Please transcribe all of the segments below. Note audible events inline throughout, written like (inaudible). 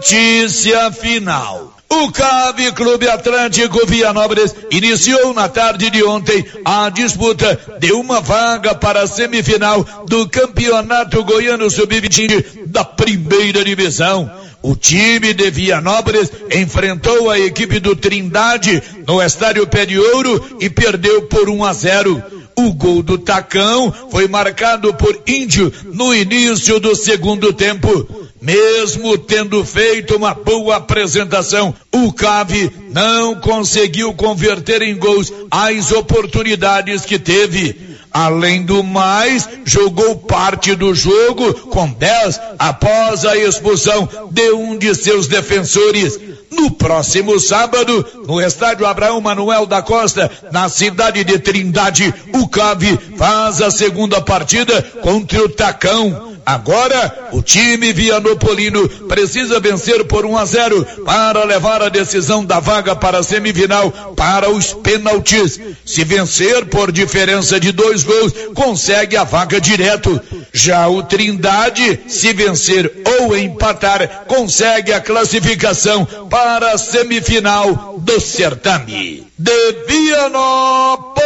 Notícia final. O CAV Clube Atlântico Vianópolis iniciou na tarde de ontem a disputa de uma vaga para a semifinal do Campeonato Goiano Sub-20 da primeira divisão. O time de Vianópolis enfrentou a equipe do Trindade no Estádio Pé de Ouro e perdeu por 1 a 0. O gol do Tacão foi marcado por Índio no início do segundo tempo. Mesmo tendo feito uma boa apresentação, o Cave não conseguiu converter em gols as oportunidades que teve. Além do mais, jogou parte do jogo com 10 após a expulsão de um de seus defensores. No próximo sábado, no estádio Abraão Manuel da Costa, na cidade de Trindade, o Cave faz a segunda partida contra o Tacão. Agora, o time Vianopolino precisa vencer por 1 a 0 para levar a decisão da vaga para a semifinal para os pênaltis. Se vencer por diferença de dois gols, consegue a vaga direto. Já o Trindade, se vencer ou empatar, consegue a classificação para a semifinal do certame. De Vianópolis,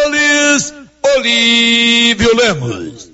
Olívio Lemos.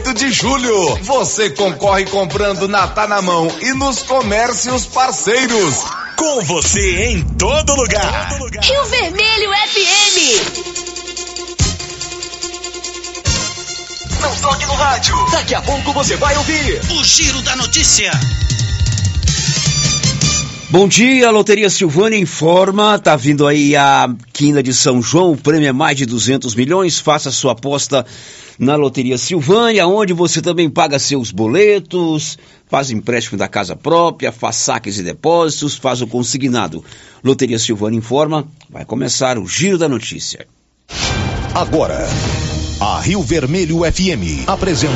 8 de julho. Você concorre comprando na Tá na Mão e nos comércios parceiros. Com você em todo lugar. Rio Vermelho FM. Não toque no rádio. Daqui a pouco você vai ouvir o Giro da Notícia. Bom dia, Loteria Silvânia informa, tá vindo aí a quina de São João, o prêmio é mais de 200 milhões, faça sua aposta na Loteria Silvânia, onde você também paga seus boletos, faz empréstimo da casa própria, faz saques e depósitos, faz o consignado. Loteria Silvânia informa, vai começar o Giro da Notícia. Agora, a Rio Vermelho FM apresenta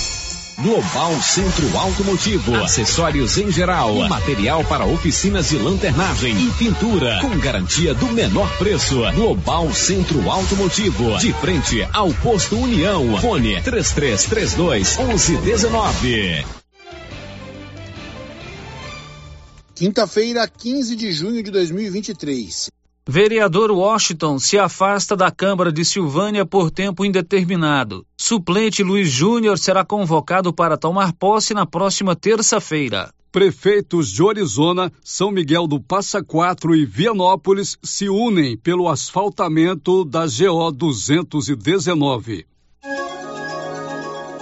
Global Centro Automotivo, acessórios em geral, material para oficinas de lanternagem e pintura, com garantia do menor preço. Global Centro Automotivo, de frente ao posto União. Fone 3332 1119. Quinta-feira, 15 de junho de 2023. Vereador Washington se afasta da Câmara de Silvânia por tempo indeterminado. Suplente Luiz Júnior será convocado para tomar posse na próxima terça-feira. Prefeitos de Orizona, São Miguel do Passa Quatro e Vianópolis se unem pelo asfaltamento da GO 219.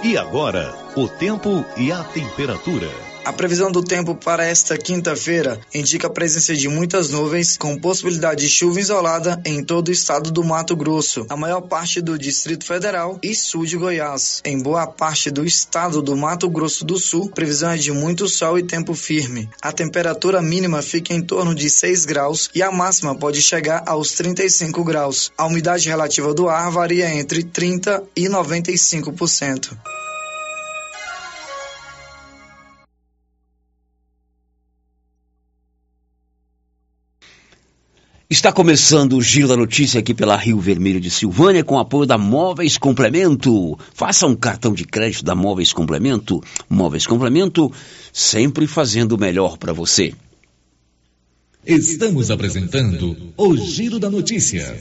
E agora, o tempo e a temperatura. A previsão do tempo para esta quinta-feira indica a presença de muitas nuvens, com possibilidade de chuva isolada em todo o estado do Mato Grosso, a maior parte do Distrito Federal e sul de Goiás. Em boa parte do estado do Mato Grosso do Sul, previsão é de muito sol e tempo firme. A temperatura mínima fica em torno de 6 graus e a máxima pode chegar aos 35 graus. A umidade relativa do ar varia entre 30 e 95%. Está começando o Giro da Notícia aqui pela Rio Vermelho de Silvânia com apoio da Móveis Complemento. Faça um cartão de crédito da Móveis Complemento. Móveis Complemento, sempre fazendo o melhor para você. Estamos apresentando o Giro da Notícia.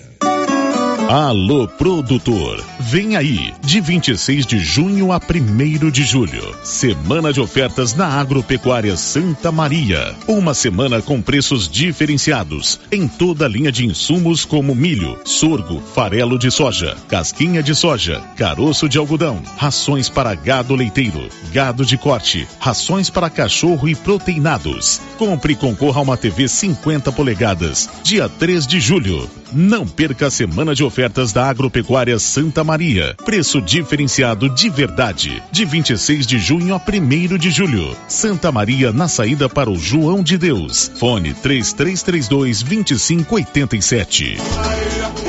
Alô produtor, vem aí, de 26 de junho a 1 de julho, semana de ofertas na Agropecuária Santa Maria. Uma semana com preços diferenciados em toda a linha de insumos como milho, sorgo, farelo de soja, casquinha de soja, caroço de algodão, rações para gado leiteiro, gado de corte, rações para cachorro e proteinados. Compre e concorra a uma TV 50 polegadas, dia 3 de julho. Não perca a semana de ofertas da Agropecuária Santa Maria. Preço diferenciado de verdade. De 26 de junho a 1 de julho. Santa Maria na saída para o João de Deus. Fone 3332 2587.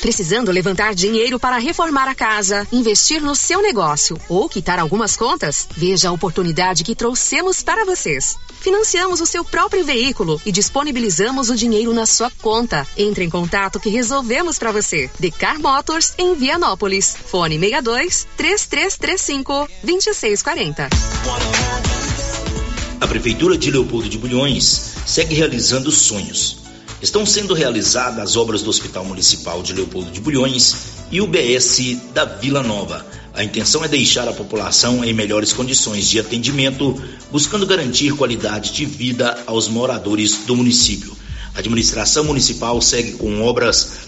Precisando levantar dinheiro para reformar a casa, investir no seu negócio ou quitar algumas contas? Veja a oportunidade que trouxemos para vocês. Financiamos o seu próprio veículo e disponibilizamos o dinheiro na sua conta. Entre em contato que resolvemos para você. Decar Motors em Vianópolis. Fone 62 3335 2640. A Prefeitura de Leopoldo de Bulhões segue realizando sonhos estão sendo realizadas as obras do Hospital Municipal de Leopoldo de Bulhões e o BS da Vila Nova. A intenção é deixar a população em melhores condições de atendimento, buscando garantir qualidade de vida aos moradores do município. A administração municipal segue com obras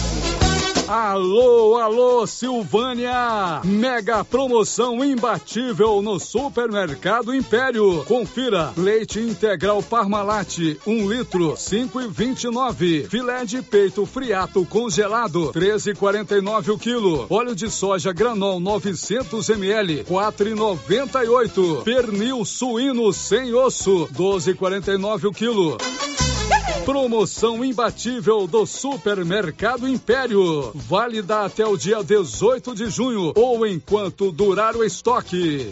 Alô, alô, Silvânia! Mega promoção imbatível no Supermercado Império. Confira: leite integral Parmalat, 1 um litro, 5,29. Filé de peito friato congelado, 13,49 o quilo. Óleo de soja granol 900 ml, 4,98. Pernil suíno sem osso, 12,49 o quilo. Promoção imbatível do Supermercado Império. Válida até o dia 18 de junho ou enquanto durar o estoque.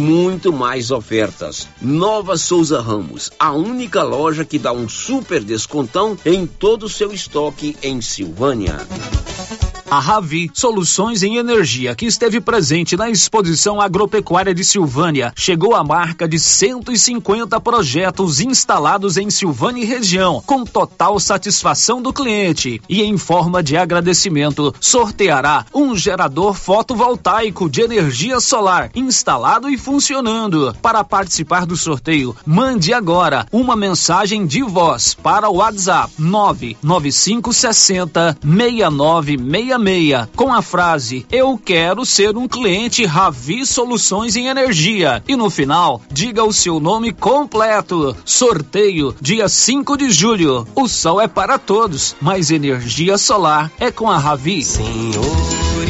muito mais ofertas. Nova Souza Ramos, a única loja que dá um super descontão em todo o seu estoque em Silvânia. A Ravi Soluções em Energia, que esteve presente na exposição agropecuária de Silvânia, chegou à marca de 150 projetos instalados em Silvânia e região, com total satisfação do cliente. E em forma de agradecimento, sorteará um gerador fotovoltaico de energia solar instalado e funcionando. Para participar do sorteio, mande agora uma mensagem de voz para o WhatsApp 99560 6966 com a frase Eu quero ser um cliente Ravi Soluções em Energia. E no final, diga o seu nome completo. Sorteio dia 5 de julho. O sol é para todos, mas energia solar é com a Ravi. Senhor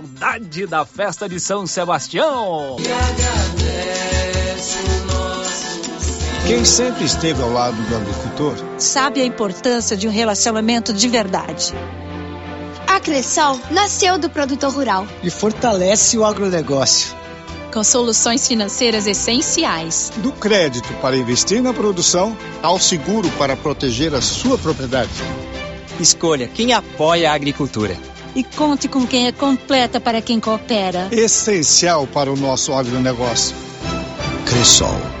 Saudade da festa de São Sebastião. Quem sempre esteve ao lado do agricultor sabe a importância de um relacionamento de verdade. A Cressol nasceu do produtor rural e fortalece o agronegócio. Com soluções financeiras essenciais. Do crédito para investir na produção ao seguro para proteger a sua propriedade. Escolha quem apoia a agricultura e conte com quem é completa para quem coopera. Essencial para o nosso agronegócio. Cressol.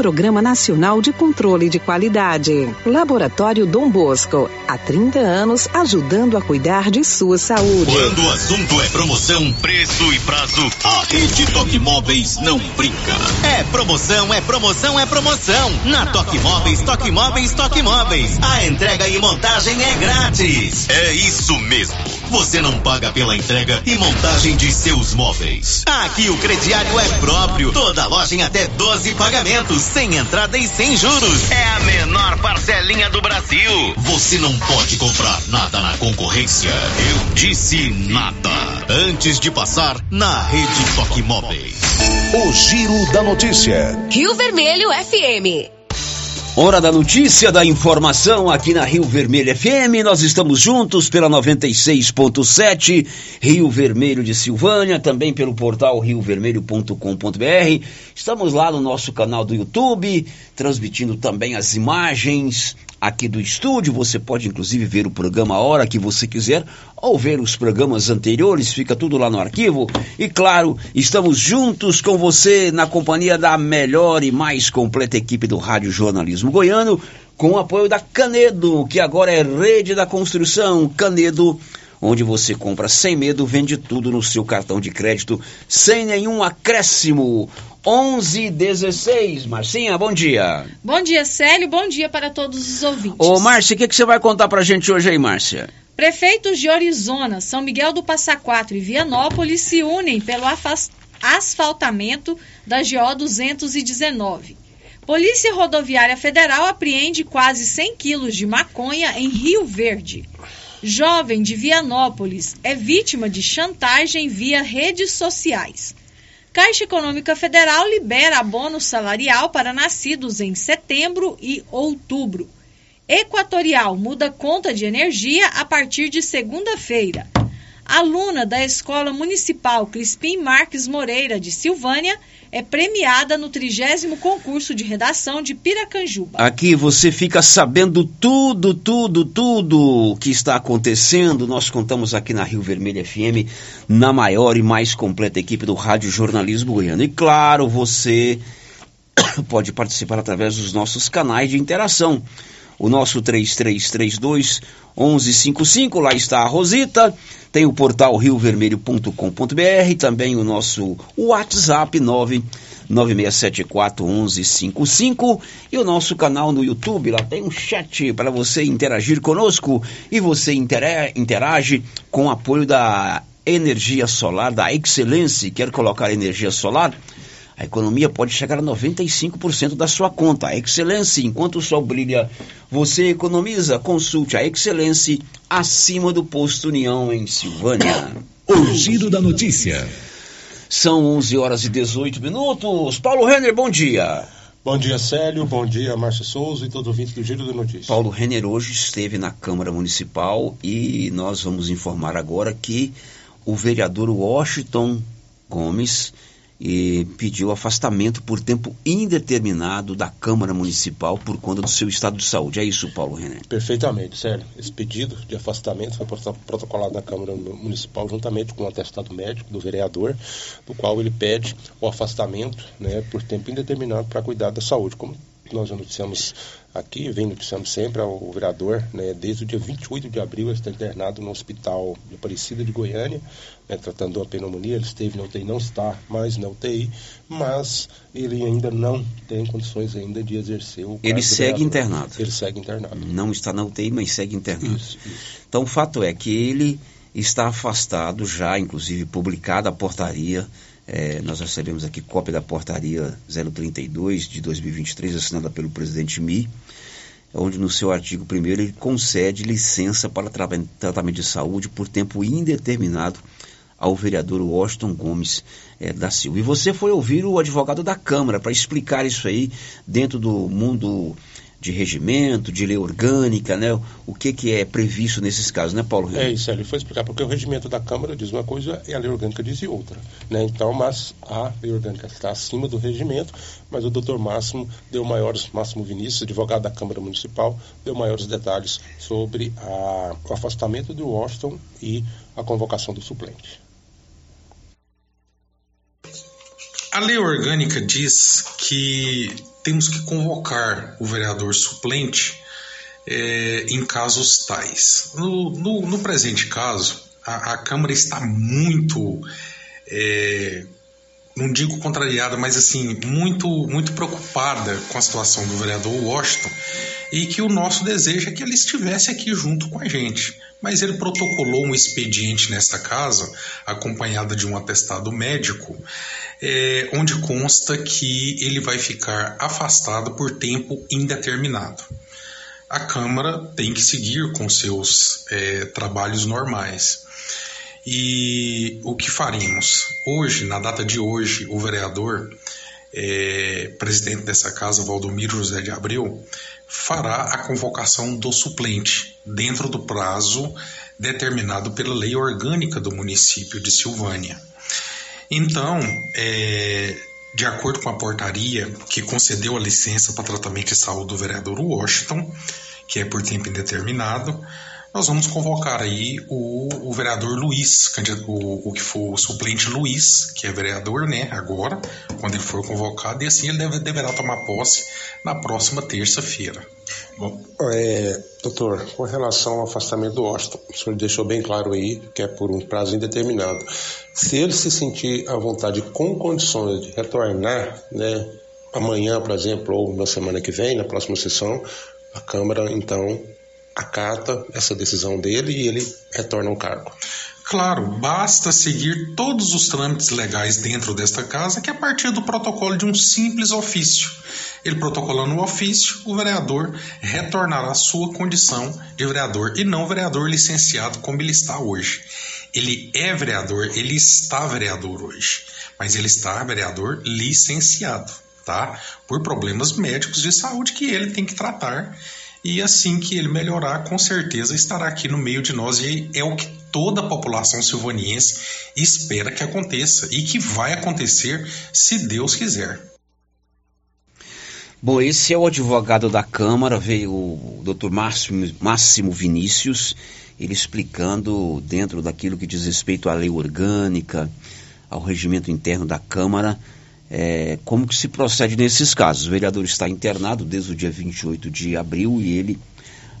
Programa Nacional de Controle de Qualidade. Laboratório Dom Bosco, há 30 anos ajudando a cuidar de sua saúde. Quando o assunto é promoção, preço e prazo, a Rede Toque Móveis não brinca. É promoção, é promoção, é promoção. Na Toque Móveis, Toque Móveis, Toque Móveis. A entrega e montagem é grátis. É isso mesmo. Você não paga pela entrega e montagem de seus móveis. Aqui o crediário é próprio. Toda loja em até 12 pagamentos sem entrada e sem juros. É a menor parcelinha do Brasil. Você não pode comprar nada na concorrência. Eu disse nada. Antes de passar na rede Toque Móveis. O Giro da Notícia. Rio Vermelho FM. Hora da notícia, da informação aqui na Rio Vermelho FM. Nós estamos juntos pela 96.7, Rio Vermelho de Silvânia, também pelo portal riovermelho.com.br. Estamos lá no nosso canal do YouTube, transmitindo também as imagens aqui do estúdio. Você pode inclusive ver o programa a hora que você quiser ou ver os programas anteriores, fica tudo lá no arquivo. E claro, estamos juntos com você na companhia da melhor e mais completa equipe do Rádio Jornalismo Goiano, com o apoio da Canedo, que agora é rede da construção. Canedo onde você compra sem medo, vende tudo no seu cartão de crédito, sem nenhum acréscimo. 1116. Marcinha, bom dia. Bom dia, Célio. Bom dia para todos os ouvintes. Ô, Márcia, o que, que você vai contar pra gente hoje aí, Márcia? Prefeitos de Orizona, São Miguel do Passa Quatro e Vianópolis se unem pelo asfaltamento da GO 219. Polícia Rodoviária Federal apreende quase 100 quilos de maconha em Rio Verde. Jovem de Vianópolis é vítima de chantagem via redes sociais. Caixa Econômica Federal libera abono salarial para nascidos em setembro e outubro. Equatorial muda conta de energia a partir de segunda-feira. Aluna da Escola Municipal Crispim Marques Moreira de Silvânia é premiada no trigésimo concurso de redação de Piracanjuba. Aqui você fica sabendo tudo, tudo, tudo o que está acontecendo. Nós contamos aqui na Rio Vermelho FM, na maior e mais completa equipe do Rádio Jornalismo Goiano. E claro, você (coughs) pode participar através dos nossos canais de interação. O nosso 3332 1155, lá está a Rosita. Tem o portal riovermelho.com.br, também o nosso WhatsApp 996741155 e o nosso canal no YouTube. Lá tem um chat para você interagir conosco e você interage com o apoio da energia solar, da Excelência. Quer colocar energia solar? A economia pode chegar a 95% da sua conta. A Excelência, enquanto o sol brilha, você economiza. Consulte a Excelência acima do posto União em Silvânia. (coughs) O giro da notícia. São 11 horas e 18 minutos. Paulo Renner, bom dia. Bom dia, Célio. Bom dia, Márcio Souza e todo ouvinte do Giro da Notícia. Paulo Renner hoje esteve na Câmara Municipal e nós vamos informar agora que o vereador Washington Gomes e pediu afastamento por tempo indeterminado da Câmara Municipal por conta do seu estado de saúde. É isso, Paulo René? Perfeitamente, sério. Esse pedido de afastamento foi protocolado na Câmara Municipal juntamente com o atestado médico do vereador, do qual ele pede o afastamento né, por tempo indeterminado para cuidar da saúde. Como nós já noticiamos aqui, vem noticiando sempre ao vereador, né, desde o dia 28 de abril ele está internado no hospital de Aparecida de Goiânia, né, tratando uma pneumonia, ele esteve na UTI, não está mais na UTI, mas ele ainda não tem condições ainda de exercer o Ele segue internado. Ele segue internado. Não está na UTI, mas segue internado. Isso, isso. Então o fato é que ele está afastado já, inclusive publicada a portaria é, nós recebemos aqui cópia da portaria 032 de 2023, assinada pelo presidente Mi, onde no seu artigo 1 ele concede licença para tra tratamento de saúde por tempo indeterminado ao vereador Washington Gomes é, da Silva. E você foi ouvir o advogado da Câmara para explicar isso aí dentro do mundo de regimento, de lei orgânica, né? O que, que é previsto nesses casos, né, Paulo? É isso, ele foi explicar, porque o regimento da Câmara diz uma coisa e a lei orgânica diz outra, né? Então, mas a lei orgânica está acima do regimento, mas o doutor Máximo deu maiores, Máximo Vinícius, advogado da Câmara Municipal, deu maiores detalhes sobre a, o afastamento do Washington e a convocação do suplente. A lei orgânica diz que temos que convocar o vereador suplente é, em casos tais. No, no, no presente caso, a, a, Câmara está muito, é, não digo contrariada, mas assim, muito, muito preocupada com a situação do vereador Washington e que o nosso desejo é que ele estivesse aqui junto com a gente. Mas ele protocolou um expediente nesta casa, acompanhado de um atestado médico, é, onde consta que ele vai ficar afastado por tempo indeterminado. A Câmara tem que seguir com seus é, trabalhos normais. E o que faremos? Hoje, na data de hoje, o vereador é, presidente dessa casa, Valdomiro José de Abreu, fará a convocação do suplente dentro do prazo determinado pela lei orgânica do município de Silvânia. Então, é, de acordo com a portaria que concedeu a licença para tratamento de saúde do vereador Washington, que é por tempo indeterminado, nós vamos convocar aí o, o vereador Luiz, o, o, que for o suplente Luiz, que é vereador, né, agora, quando ele for convocado, e assim ele deve, deverá tomar posse na próxima terça-feira. Bom, é, doutor, com relação ao afastamento do Washington, o senhor deixou bem claro aí que é por um prazo indeterminado. Se ele se sentir à vontade com condições de retornar, né, amanhã, por exemplo, ou na semana que vem, na próxima sessão, a Câmara, então, acata essa decisão dele e ele retorna ao cargo. Claro, basta seguir todos os trâmites legais dentro desta casa, que é a partir do protocolo de um simples ofício. Ele protocolando o ofício, o vereador retornará à sua condição de vereador e não vereador licenciado como ele está hoje. Ele é vereador, ele está vereador hoje, mas ele está vereador licenciado, tá? Por problemas médicos de saúde que ele tem que tratar e assim que ele melhorar, com certeza estará aqui no meio de nós e é o que toda a população silvaniense espera que aconteça e que vai acontecer se Deus quiser. Bom, esse é o advogado da Câmara, veio o Dr. Máximo, Máximo Vinícius, ele explicando dentro daquilo que diz respeito à lei orgânica, ao regimento interno da Câmara, é, como que se procede nesses casos. O vereador está internado desde o dia 28 de abril e ele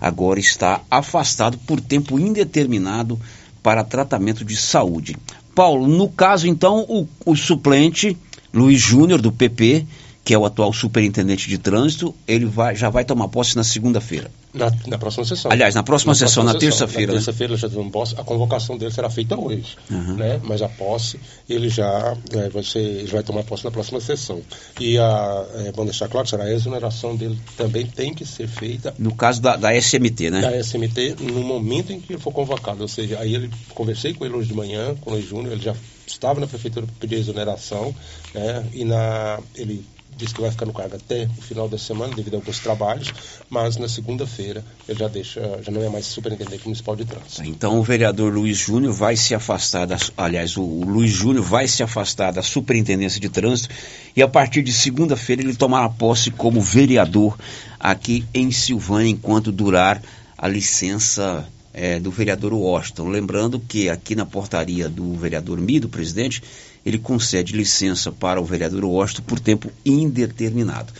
agora está afastado por tempo indeterminado para tratamento de saúde. Paulo, no caso então, o, o suplente Luiz Júnior do PP que é o atual superintendente de trânsito, ele vai, já vai tomar posse na segunda-feira. Na, na, próxima sessão. Aliás, na próxima na sessão, próxima na terça-feira. Na né? terça-feira posse, a convocação dele será feita hoje, uhum. né? Mas a posse, ele já é, vai, ser, ele vai tomar posse na próxima sessão. E a, é, vamos deixar claro, será a exoneração dele também tem que ser feita. No caso da, da SMT, né? Da SMT, no momento em que ele for convocado. Ou seja, aí ele conversei com ele hoje de manhã, com o Luiz Júnior, ele já estava na prefeitura para pedir exoneração, né? E na, ele disse que vai ficar no cargo até o final da semana, devido a alguns trabalhos, mas na segunda-feira ele já deixa, já não é mais superintendente municipal de trânsito. Então o vereador Luiz Júnior vai se afastar, da, aliás, o, Luiz Júnior vai se afastar da superintendência de trânsito e a partir de segunda-feira ele tomará posse como vereador aqui em Silvânia enquanto durar a licença é, do vereador Washington. Lembrando que aqui na portaria do vereador Mido, presidente, ele concede licença para o vereador Washington por tempo indeterminado.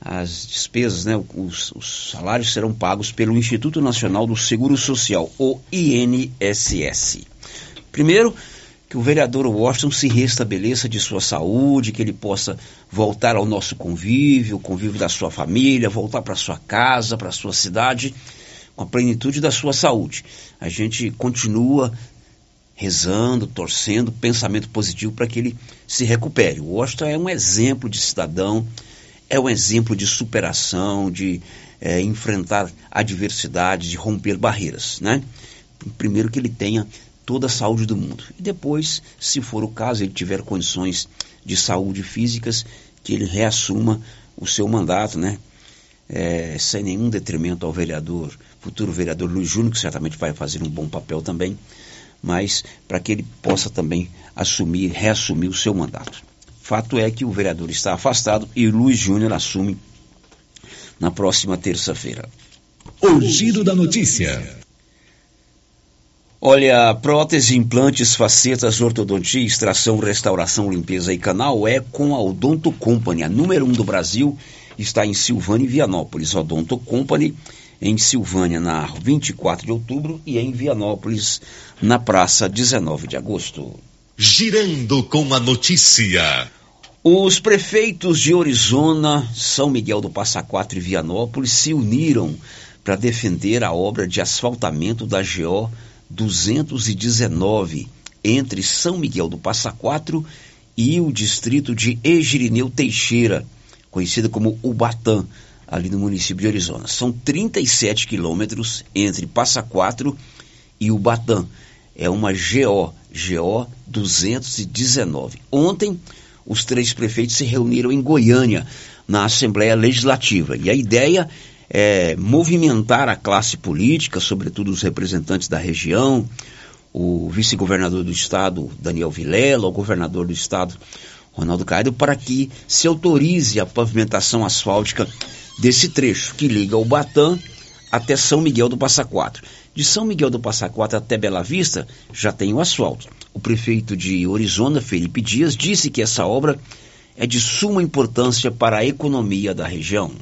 As despesas, né, os, os salários serão pagos pelo Instituto Nacional do Seguro Social, o INSS. Primeiro, que o vereador Washington se restabeleça de sua saúde, que ele possa voltar ao nosso convívio, o convívio da sua família, voltar para sua casa, para sua cidade, com a plenitude da sua saúde. A gente continua rezando, torcendo, pensamento positivo para que ele se recupere. O Washington é um exemplo de cidadão, é um exemplo de superação, de é, enfrentar adversidades, de romper barreiras, né? Primeiro que ele tenha toda a saúde do mundo. E depois, se for o caso, ele tiver condições de saúde físicas, que ele reassuma o seu mandato, né? É, sem nenhum detrimento ao vereador, futuro vereador Luiz Júnior, que certamente vai fazer um bom papel também, mas para que ele possa também assumir, reassumir o seu mandato. Fato é que o vereador está afastado e Luiz Júnior assume na próxima terça-feira. O giro da notícia. Olha, prótese, implantes, facetas, ortodontia, extração, restauração, limpeza e canal é com a Odonto Company, a número um do Brasil, está em Silvânia e Vianópolis. Odonto Company em Silvânia na 24 de outubro e em Vianópolis na praça 19 de agosto. Girando com a notícia. Os prefeitos de Orizona, São Miguel do Passa Quatro e Vianópolis se uniram para defender a obra de asfaltamento da GO 219 entre São Miguel do Passa Quatro e o distrito de Egirineu Teixeira, conhecida como Ubatã, ali no município de Arizona. São 37 quilômetros entre Passa Quatro e Ubatã. É uma GO, GO 219. Ontem, os três prefeitos se reuniram em Goiânia, na Assembleia Legislativa. E a ideia é movimentar a classe política, sobretudo os representantes da região, o vice-governador do estado, Daniel Vilela, o governador do estado, Ronaldo Caido, para que se autorize a pavimentação asfáltica desse trecho que liga o Batã até São Miguel do Passa Quatro. De São Miguel do Passa Quatro até Bela Vista já tem o asfalto. O prefeito de Orizona, Felipe Dias, disse que essa obra é de suma importância para a economia da região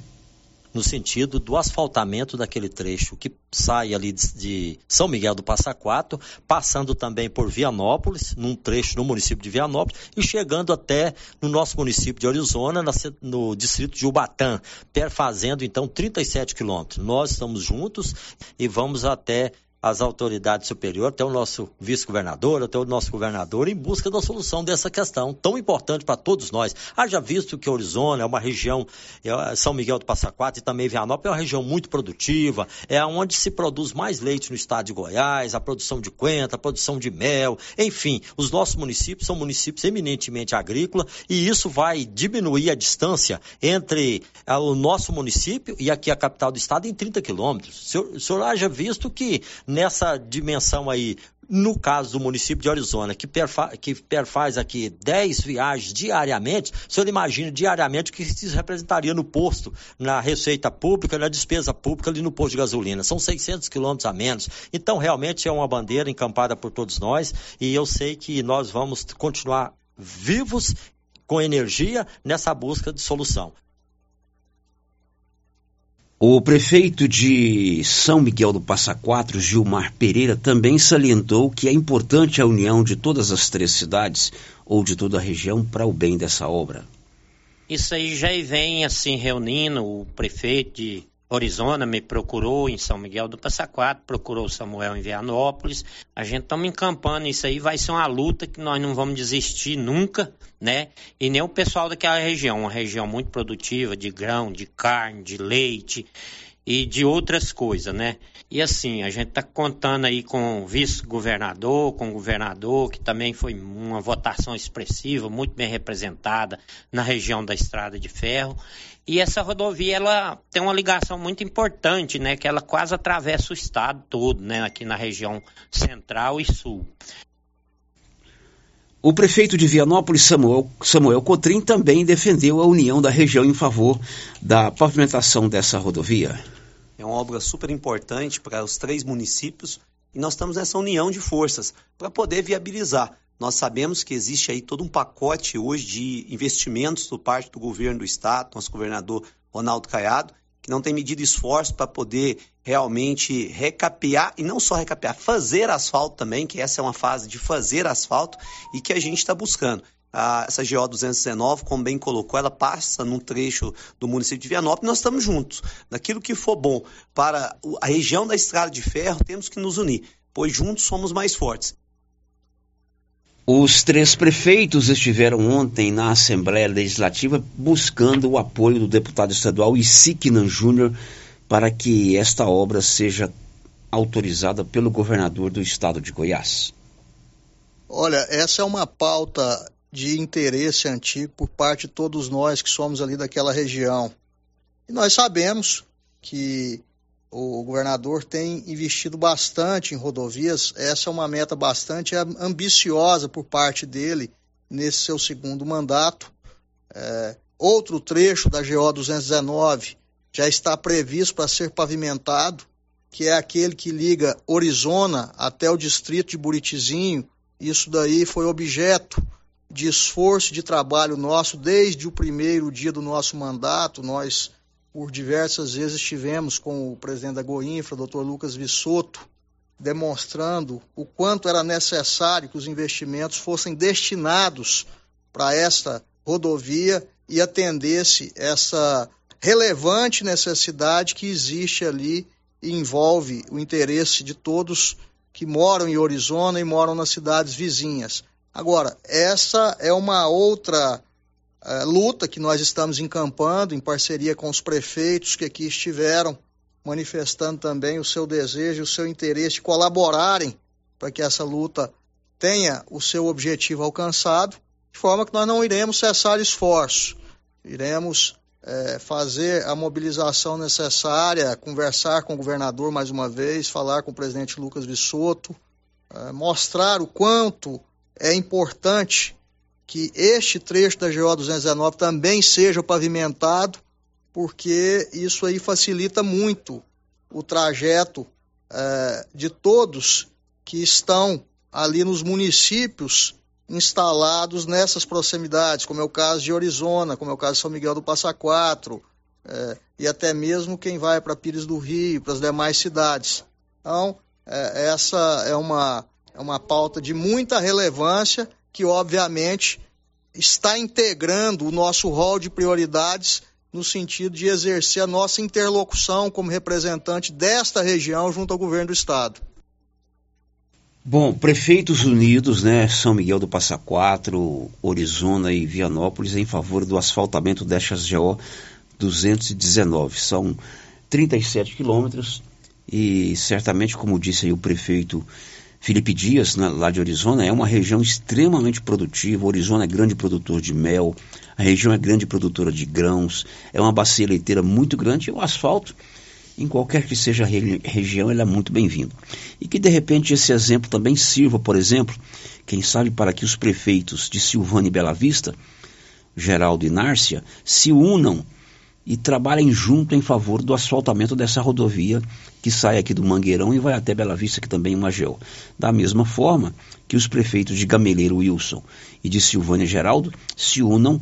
no sentido do asfaltamento daquele trecho que sai ali de, São Miguel do Passa Quatro, passando também por Vianópolis, num trecho no município de Vianópolis, e chegando até no nosso município de Arizona, no distrito de Ubatã, perfazendo então 37 quilômetros. Nós estamos juntos e vamos até as autoridades superiores, até o nosso vice-governador, até o nosso governador, em busca da solução dessa questão tão importante para todos nós. Haja visto que Arizona é uma região, é, São Miguel do Passa Quatro e também Vianópolis é uma região muito produtiva, é onde se produz mais leite no estado de Goiás, a produção de coentro, a produção de mel, enfim, os nossos municípios são municípios eminentemente agrícolas e isso vai diminuir a distância entre é, o nosso município e aqui a capital do estado em 30 quilômetros. O senhor, o senhor haja visto que nessa dimensão aí, no caso do município de Arizona, que, perfa, que perfaz aqui 10 viagens diariamente, o senhor imagina diariamente o que isso representaria no posto, na receita pública, na despesa pública ali no posto de gasolina. São 600 quilômetros a menos. Então, realmente é uma bandeira encampada por todos nós e eu sei que nós vamos continuar vivos com energia nessa busca de solução. O prefeito de São Miguel do Passa Quatro, Gilmar Pereira, também salientou que é importante a união de todas as três cidades ou de toda a região para o bem dessa obra. Isso aí já vem assim reunindo o prefeito de Orizona me procurou em São Miguel do Passa Quatro, procurou Samuel em Vianópolis. A gente estamos encampando isso aí, vai ser uma luta que nós não vamos desistir nunca, né? E nem o pessoal daquela região, uma região muito produtiva de grão, de carne, de leite e de outras coisas, né? E assim, a gente está contando aí com o vice-governador, com o governador, que também foi uma votação expressiva, muito bem representada na região da Estrada de Ferro. E essa rodovia ela tem uma ligação muito importante, né? Que ela quase atravessa o estado todo, né? Aqui na região central e sul. O prefeito de Vianópolis, Samuel, Samuel Cotrim, também defendeu a união da região em favor da pavimentação dessa rodovia. É uma obra super importante para os três municípios e nós estamos nessa união de forças para poder viabilizar. Nós sabemos que existe aí todo um pacote hoje de investimentos por parte do governo do estado, nosso governador Ronaldo Caiado, que não tem medido esforço para poder realmente recapear, e não só recapear, fazer asfalto também, que essa é uma fase de fazer asfalto e que a gente está buscando. Ah, essa GO 219, como bem colocou, ela passa num trecho do município de Vianópolis, nós estamos juntos. Naquilo que for bom para a região da Estrada de Ferro, temos que nos unir, pois juntos somos mais fortes. Os três prefeitos estiveram ontem na Assembleia Legislativa buscando o apoio do deputado estadual Isiquinan Júnior para que esta obra seja autorizada pelo governador do estado de Goiás. Olha, essa é uma pauta de interesse antigo por parte de todos nós que somos ali daquela região. E nós sabemos que o governador tem investido bastante em rodovias. Essa é uma meta bastante ambiciosa por parte dele nesse seu segundo mandato. É, outro trecho da GO 219 já está previsto para ser pavimentado, que é aquele que liga Orizona até o distrito de Buritizinho. Isso daí foi objeto de esforço de trabalho nosso desde o primeiro dia do nosso mandato. Nós por diversas vezes estivemos com o presidente da Goinfra, Dr. Lucas Vissoto, demonstrando o quanto era necessário que os investimentos fossem destinados para esta rodovia e atendesse essa relevante necessidade que existe ali e envolve o interesse de todos que moram em Orizona e moram nas cidades vizinhas. Agora, essa é uma outra é, luta que nós estamos encampando em parceria com os prefeitos que aqui estiveram, manifestando também o seu desejo, o seu interesse de colaborarem para que essa luta tenha o seu objetivo alcançado. de forma que nós não iremos cessar esforços. Iremos é, fazer a mobilização necessária, conversar com o governador mais uma vez, falar com o presidente Lucas Vissoto, é, mostrar o quanto é importante que este trecho da GO 219 também seja pavimentado, porque isso aí facilita muito o trajeto é, de todos que estão ali nos municípios instalados nessas proximidades, como é o caso de Orizona, como é o caso de São Miguel do Passa Quatro, é, e até mesmo quem vai para Pires do Rio, para as demais cidades. Então, é, essa é uma, é uma pauta de muita relevância que, obviamente, está integrando o nosso rol de prioridades no sentido de exercer a nossa interlocução como representante desta região junto ao governo do Estado. Bom, prefeitos unidos, né, São Miguel do Passa Quatro, Orizona e Vianópolis, em favor do asfaltamento destas GO 219. São 37 quilômetros e certamente, como disse aí o prefeito Felipe Dias, né, lá de Orizona, é uma região extremamente produtiva. Orizona é grande produtor de mel, a região é grande produtora de grãos, é uma bacia leiteira muito grande e o asfalto em qualquer que seja a região, ele é muito bem-vindo. E que de repente esse exemplo também sirva, por exemplo, quem sabe para que os prefeitos de Silvânia e Bela Vista, Geraldo e Nárcia, se unam e trabalhem junto em favor do asfaltamento dessa rodovia que sai aqui do Mangueirão e vai até Bela Vista, que também é uma geo. Da mesma forma que os prefeitos de Gameleiro Wilson e de Silvânia Geraldo se unam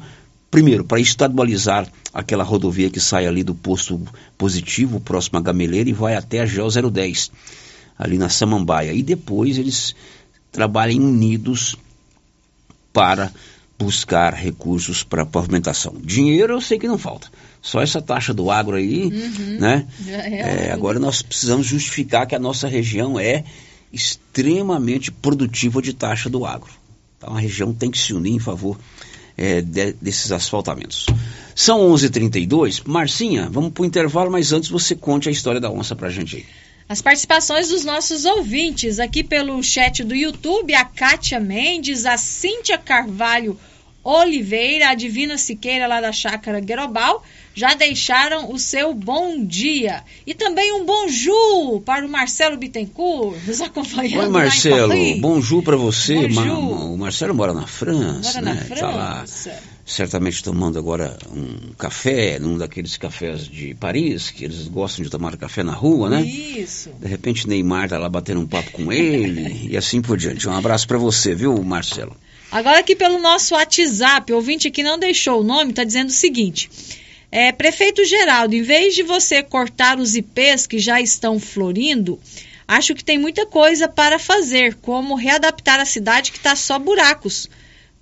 Primeiro, para estadualizar aquela rodovia que sai ali do posto positivo, próximo a Gameleira, e vai até a GEO 010, ali na Samambaia. E depois eles trabalhem unidos para buscar recursos para pavimentação. Dinheiro eu sei que não falta. Só essa taxa do agro aí, uhum. né? É, é, agora nós precisamos justificar que a nossa região é extremamente produtiva de taxa do agro. Então a região tem que se unir em favor é, de, desses asfaltamentos. São 11:32. h 32 Marcinha, vamos para o intervalo, mas antes você conte a história da onça para a gente aí. As participações dos nossos ouvintes aqui pelo chat do YouTube, a Kátia Mendes, a Cíntia Carvalho Oliveira, a Divina Siqueira lá da Chácara Guerobal, já deixaram o seu bom dia. E também um bonjour para o Marcelo Bittencourt, nos acompanhando. Oi, Marcelo, bonjour para você. Bonjour. o Marcelo mora na França, mora né? Na França. Tá lá, certamente tomando agora um café, num daqueles cafés de Paris, que eles gostam de tomar café na rua, né? Isso. De repente Neymar tá lá batendo um papo com ele (laughs) e assim por diante. Um abraço para você, viu, Marcelo? Agora aqui pelo nosso WhatsApp, o ouvinte aqui não deixou o nome, está dizendo o seguinte... É, Prefeito Geraldo, em vez de você cortar os IPs que já estão florindo, acho que tem muita coisa para fazer, como readaptar a cidade que está só buracos.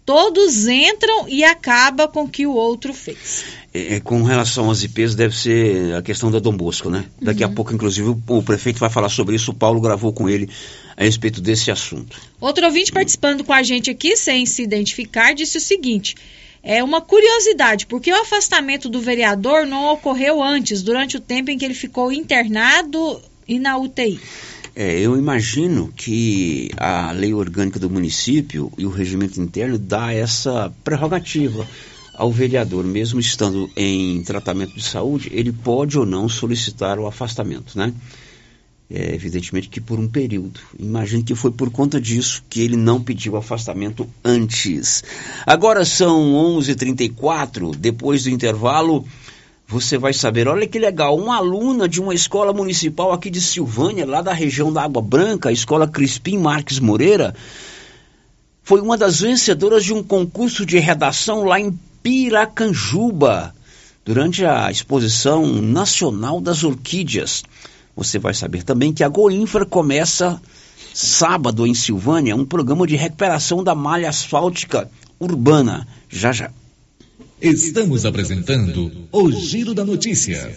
Todos entram e acaba com o que o outro fez. É, é com relação às IPs, deve ser a questão da Dom Bosco, né? Daqui uhum. a pouco, inclusive, o, o prefeito vai falar sobre isso. O Paulo gravou com ele a respeito desse assunto. Outro ouvinte participando com a gente aqui, sem se identificar, disse o seguinte: é uma curiosidade, porque o afastamento do vereador não ocorreu antes, durante o tempo em que ele ficou internado e na UTI. É, eu imagino que a lei orgânica do município e o regimento interno dá essa prerrogativa ao vereador, mesmo estando em tratamento de saúde, ele pode ou não solicitar o afastamento, né? É, evidentemente que por um período. Imagino que foi por conta disso que ele não pediu afastamento antes. Agora são 11h34, depois do intervalo, você vai saber. Olha que legal, uma aluna de uma escola municipal aqui de Silvânia, lá da região da Água Branca, a escola Crispim Marques Moreira, foi uma das vencedoras de um concurso de redação lá em Piracanjuba, durante a exposição nacional das orquídeas. Você vai saber também que a Goinfra começa sábado em Silvânia um programa de recuperação da malha asfáltica urbana. Já já. Estamos apresentando o Giro da Notícia.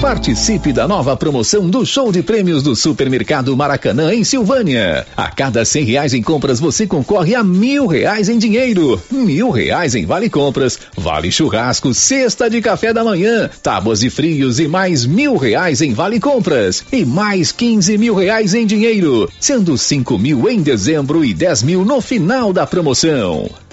Participe da nova promoção do show de prêmios do Supermercado Maracanã em Silvânia. A cada cem reais em compras você concorre a mil reais em dinheiro, mil reais em vale compras, vale churrasco, cesta de café da manhã, tábuas de frios e mais mil reais em vale compras e mais quinze mil reais em dinheiro, sendo cinco mil em dezembro e dez mil no final da promoção.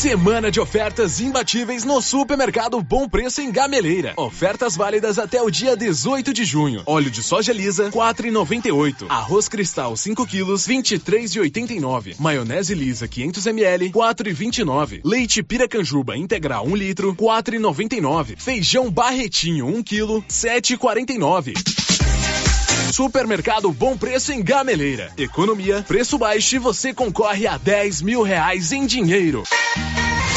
Semana de ofertas imbatíveis no Supermercado Bom Preço em Gameleira. Ofertas válidas até o dia 18 de junho. Óleo de soja lisa, 4,98. Arroz cristal, 5 quilos, 23,89. Maionese lisa, 500 ml, 4,29. Leite piracanjuba integral, 1 litro, 4,99. Feijão barretinho, 1 quilo, 7,49. Supermercado Bom Preço em Gameleira. Economia, preço baixo e você concorre a 10 mil reais em dinheiro.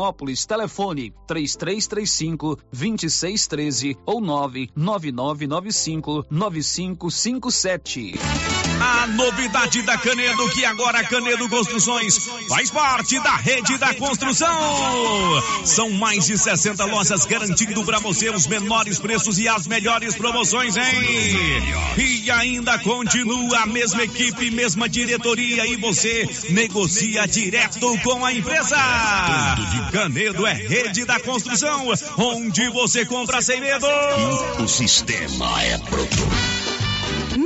Vianópolis. Telefone 3335 2613 ou 99995 9557. A novidade da Canedo, que agora Canedo Construções faz parte da rede da construção. São mais de 60 lojas garantindo para você os menores preços e as melhores promoções, hein? E ainda continua a mesma equipe, mesma diretoria e você negocia direto com a empresa. Canedo é rede da construção, onde você compra sem medo. O sistema é pronto.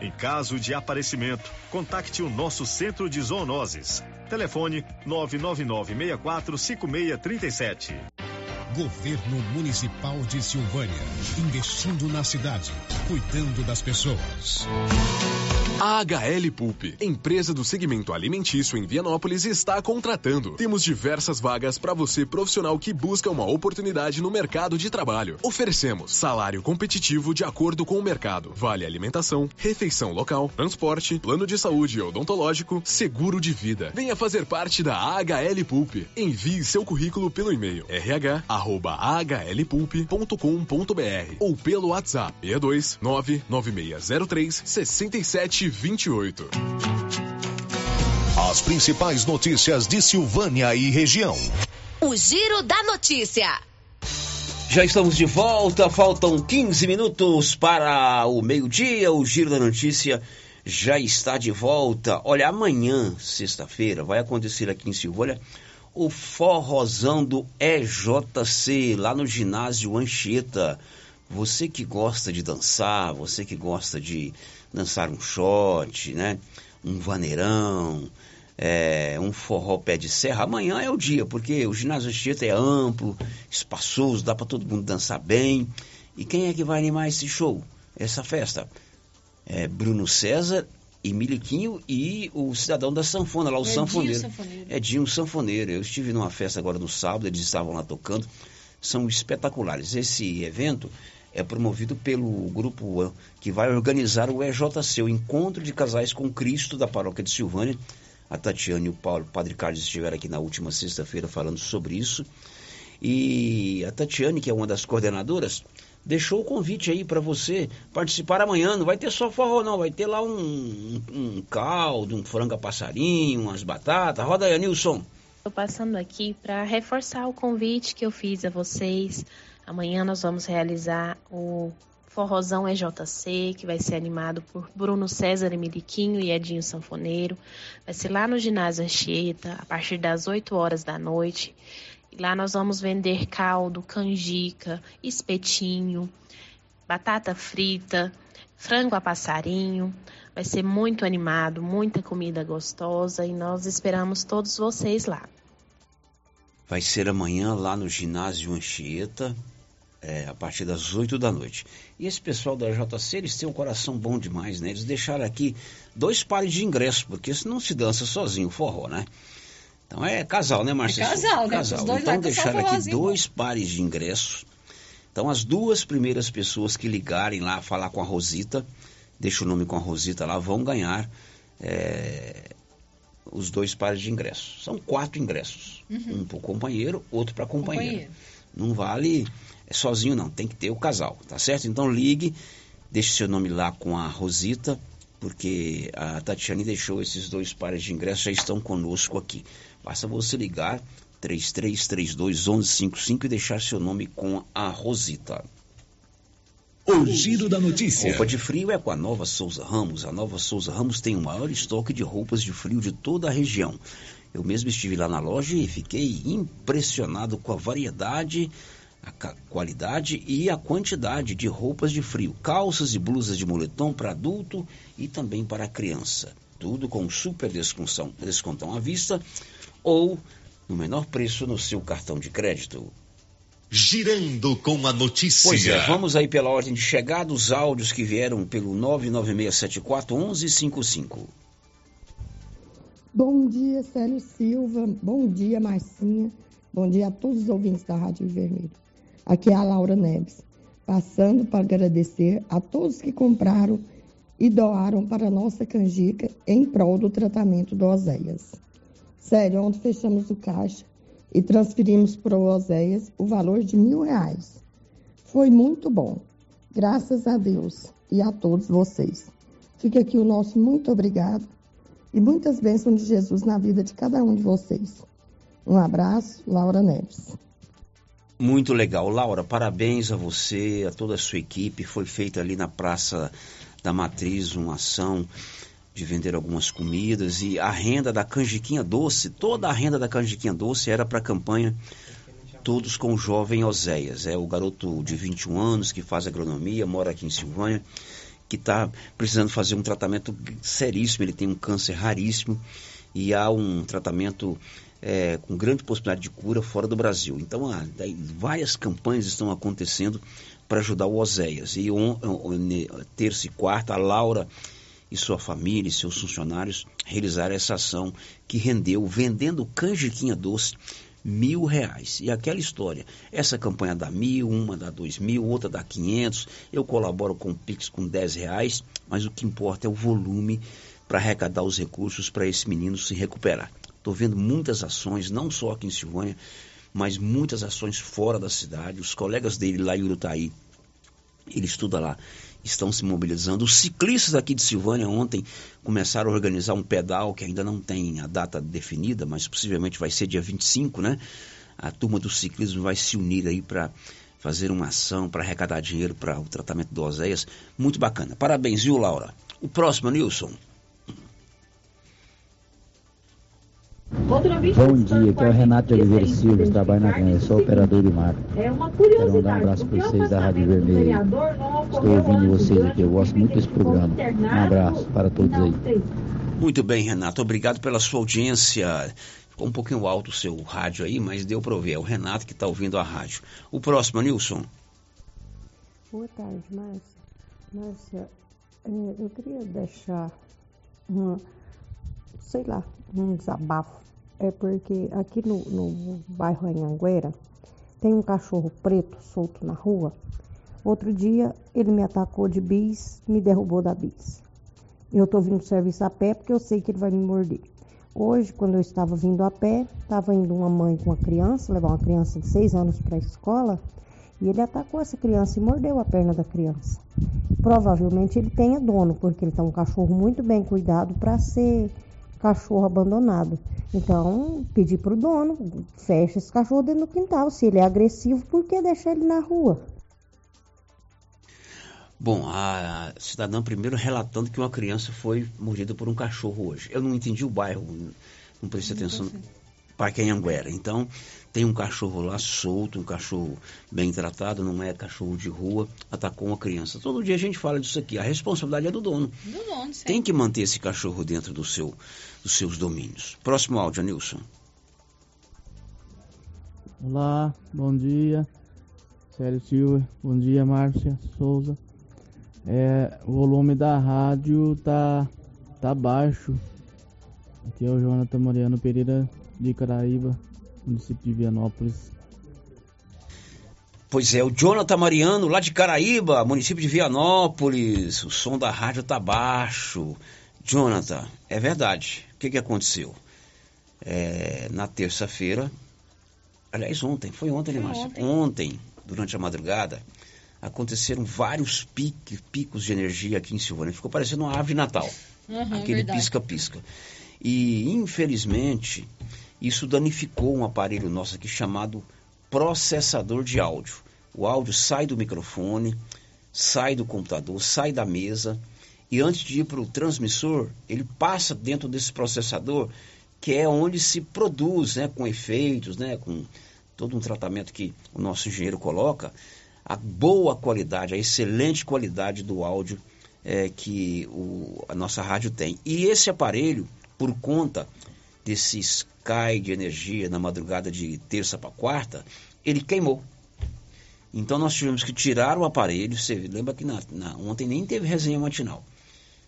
Em caso de aparecimento, contacte o nosso centro de zoonoses. Telefone 999 64 5637. Governo Municipal de Silvânia. Investindo na cidade, cuidando das pessoas. A HL Pulp, empresa do segmento alimentício em Vianópolis, está contratando. Temos diversas vagas para você profissional que busca uma oportunidade no mercado de trabalho. Oferecemos salário competitivo de acordo com o mercado, vale alimentação, refeição local, transporte, plano de saúde odontológico, seguro de vida. Venha fazer parte da HL Pulp. Envie seu currículo pelo e-mail rh@hlpulp.com.br ou pelo WhatsApp 62 99603 6728. As principais notícias de Silvânia e região. O Giro da Notícia. Já estamos de volta, faltam 15 minutos para o meio-dia. O Giro da Notícia já está de volta. Olha, amanhã, sexta-feira, vai acontecer aqui em Silvânia o forrozão do EJC, lá no ginásio Anchieta. Você que gosta de dançar, você que gosta de dançar um shot, né? Um vaneirão, é, um forró pé de serra. Amanhã é o dia, porque o ginásio Anchieta é amplo, espaçoso, dá para todo mundo dançar bem. E quem é que vai animar esse show, essa festa? É Bruno César e Miliquinho e o cidadão da sanfona lá, o Edinho sanfoneiro. Sanfoneiro. Edinho Sanfoneiro. Eu estive numa festa agora no sábado, eles estavam lá tocando. São espetaculares. Esse evento é promovido pelo grupo que vai organizar o EJC, o Encontro de Casais com Cristo da Paróquia de Silvânia. A Tatiana e o Paulo, o Padre Carlos estiveram aqui na última sexta-feira falando sobre isso. E a Tatiane, que é uma das coordenadoras, deixou o convite aí para você participar amanhã. Não vai ter só forró, não. Vai ter lá um, um, caldo, um frango a passarinho, umas batatas. Roda aí, Nilson. Estou passando aqui para reforçar o convite que eu fiz a vocês. Amanhã nós vamos realizar o Forrozão EJC, que vai ser animado por Bruno César Emiliquinho e Edinho Sanfoneiro. Vai ser lá no ginásio Anchieta, a partir das 8 horas da noite. Lá nós vamos vender caldo, canjica, espetinho, batata frita, frango a passarinho. Vai ser muito animado, muita comida gostosa e nós esperamos todos vocês lá. Vai ser amanhã lá no ginásio Anchieta, é, a partir das 8 da noite. E esse pessoal da JC, eles têm um coração bom demais, né? Eles deixaram aqui dois pares de ingressos, porque senão se dança sozinho forró, né? Então é casal, né, Marcia? É casal, né? Casal. Então deixaram aqui dois pares de ingressos. Então as duas primeiras pessoas que ligarem lá, falar com a Rosita, deixa o nome com a Rosita lá, vão ganhar é, os dois pares de ingressos. São quatro ingressos. Uhum. Um para o companheiro, outro para a companheira. Companheiro. Não vale é sozinho não, tem que ter o casal, tá certo? Então ligue, deixe seu nome lá com a Rosita, porque a Tatiane deixou esses dois pares de ingressos, já estão conosco aqui. Basta você ligar 33321155 e deixar seu nome com a Rosita. O giro da notícia. Roupa de frio é com a Nova Souza Ramos. A Nova Souza Ramos tem o maior estoque de roupas de frio de toda a região. Eu mesmo estive lá na loja e fiquei impressionado com a variedade, a qualidade e a quantidade de roupas de frio, calças e blusas de moletom para adulto e também para criança. Tudo com super descontão, descontão à vista ou no menor preço no seu cartão de crédito. Girando com a notícia. Pois é, vamos aí pela ordem de chegada, os áudios que vieram pelo 996741155. Bom dia, Célio Silva. Bom dia, Marcinha. Bom dia a todos os ouvintes da Rádio Vermelho. Aqui é a Laura Neves, passando para agradecer a todos que compraram e doaram para a nossa canjica em prol do tratamento do Oséias. Sério, ontem fechamos o caixa e transferimos para o Oséias o valor de mil reais. Foi muito bom. Graças a Deus e a todos vocês. Fica aqui o nosso muito obrigado e muitas bênçãos de Jesus na vida de cada um de vocês. Um abraço, Laura Neves. Muito legal. Laura, parabéns a você, a toda a sua equipe. Foi feita ali na Praça da Matriz uma ação de vender algumas comidas e a renda da canjiquinha doce, toda a renda da canjiquinha doce era para a campanha Todos com o Jovem Oséias. É o garoto de 21 anos que faz agronomia, mora aqui em Silvânia, que está precisando fazer um tratamento seríssimo, ele tem um câncer raríssimo e há um tratamento é, com grande possibilidade de cura fora do Brasil. Então, há, daí, várias campanhas estão acontecendo para ajudar o Oséias. E on, on, terça e quarta, a Laura e sua família e seus funcionários realizaram essa ação que rendeu, vendendo canjiquinha doce, mil reais. E aquela história, essa campanha dá mil, uma dá dois mil, outra dá quinhentos, eu colaboro com o Pix com dez reais, mas o que importa é o volume para arrecadar os recursos para esse menino se recuperar. Estou vendo muitas ações, não só aqui em Silvânia, mas muitas ações fora da cidade. Os colegas dele lá em Urutaí, ele estuda lá, estão se mobilizando. Os ciclistas aqui de Silvânia ontem começaram a organizar um pedal que ainda não tem a data definida, mas possivelmente vai ser dia 25, né? A turma do ciclismo vai se unir aí para fazer uma ação para arrecadar dinheiro para o tratamento do Oséias. Muito bacana. Parabéns, viu, Laura? O próximo, Nilson. Bom dia, aqui é o Renato de Oliveira Silva, trabalho na Canha, sou operador de marca. É Quero mandar um abraço para vocês da Rádio Vermelho. Estou ouvindo vocês aqui, eu gosto muito desse programa. Um abraço para todos aí. Muito bem, Renato, obrigado pela sua audiência. Ficou um pouquinho alto o seu rádio aí, mas deu para ouvir. É o Renato que está ouvindo a rádio. O próximo, Nilson. Boa tarde, Márcia. Márcia, é, eu queria deixar uma, sei lá, um desabafo. É porque aqui no, no bairro Anhanguera tem um cachorro preto solto na rua. Outro dia ele me atacou de bis, me derrubou da bis. Eu estou vindo do serviço a pé porque eu sei que ele vai me morder. Hoje, quando eu estava vindo a pé, estava indo uma mãe com uma criança, levar uma criança de seis anos para a escola, e ele atacou essa criança e mordeu a perna da criança. Provavelmente ele tenha dono, porque ele está um cachorro muito bem cuidado para ser cachorro abandonado. Então, pedir para o dono, fecha esse cachorro dentro do quintal. Se ele é agressivo, por que deixar ele na rua? Bom, a cidadã primeiro relatando que uma criança foi mordida por um cachorro hoje. Eu não entendi o bairro, não prestei atenção. Parque Anhanguera. Então, tem um cachorro lá solto, um cachorro bem tratado, não é cachorro de rua, atacou uma criança. Todo dia a gente fala disso aqui. A responsabilidade é do dono. Do dono, sim. Tem que manter esse cachorro dentro do seu, dos seus domínios. Próximo áudio, Nilson. Olá, bom dia. Célio Silva, bom dia, Márcia Souza. É, o volume da rádio tá, tá baixo. Aqui é o Jonathan Mariano Pereira de Caraíba, município de Vianópolis. Pois é, o Jonathan Mariano, lá de Caraíba, município de Vianópolis. O som da rádio tá baixo. Jonathan, é verdade. O que, que aconteceu? É, na terça-feira, aliás, ontem, foi ontem, né, Márcia? Ontem. ontem, durante a madrugada, aconteceram vários pique, picos de energia aqui em Silvânia. Ficou parecendo uma árvore de Natal. Uhum, aquele pisca-pisca. E, infelizmente, isso danificou um aparelho nosso aqui chamado processador de áudio. O áudio sai do microfone, sai do computador, sai da mesa e antes de ir para o transmissor, ele passa dentro desse processador, que é onde se produz, né, com efeitos, né, com todo um tratamento que o nosso engenheiro coloca, a boa qualidade, a excelente qualidade do áudio é, que o, a nossa rádio tem. E esse aparelho, por conta desse sky de energia na madrugada de terça para quarta, ele queimou. Então nós tivemos que tirar o aparelho. Você lembra que na, na, ontem nem teve resenha matinal.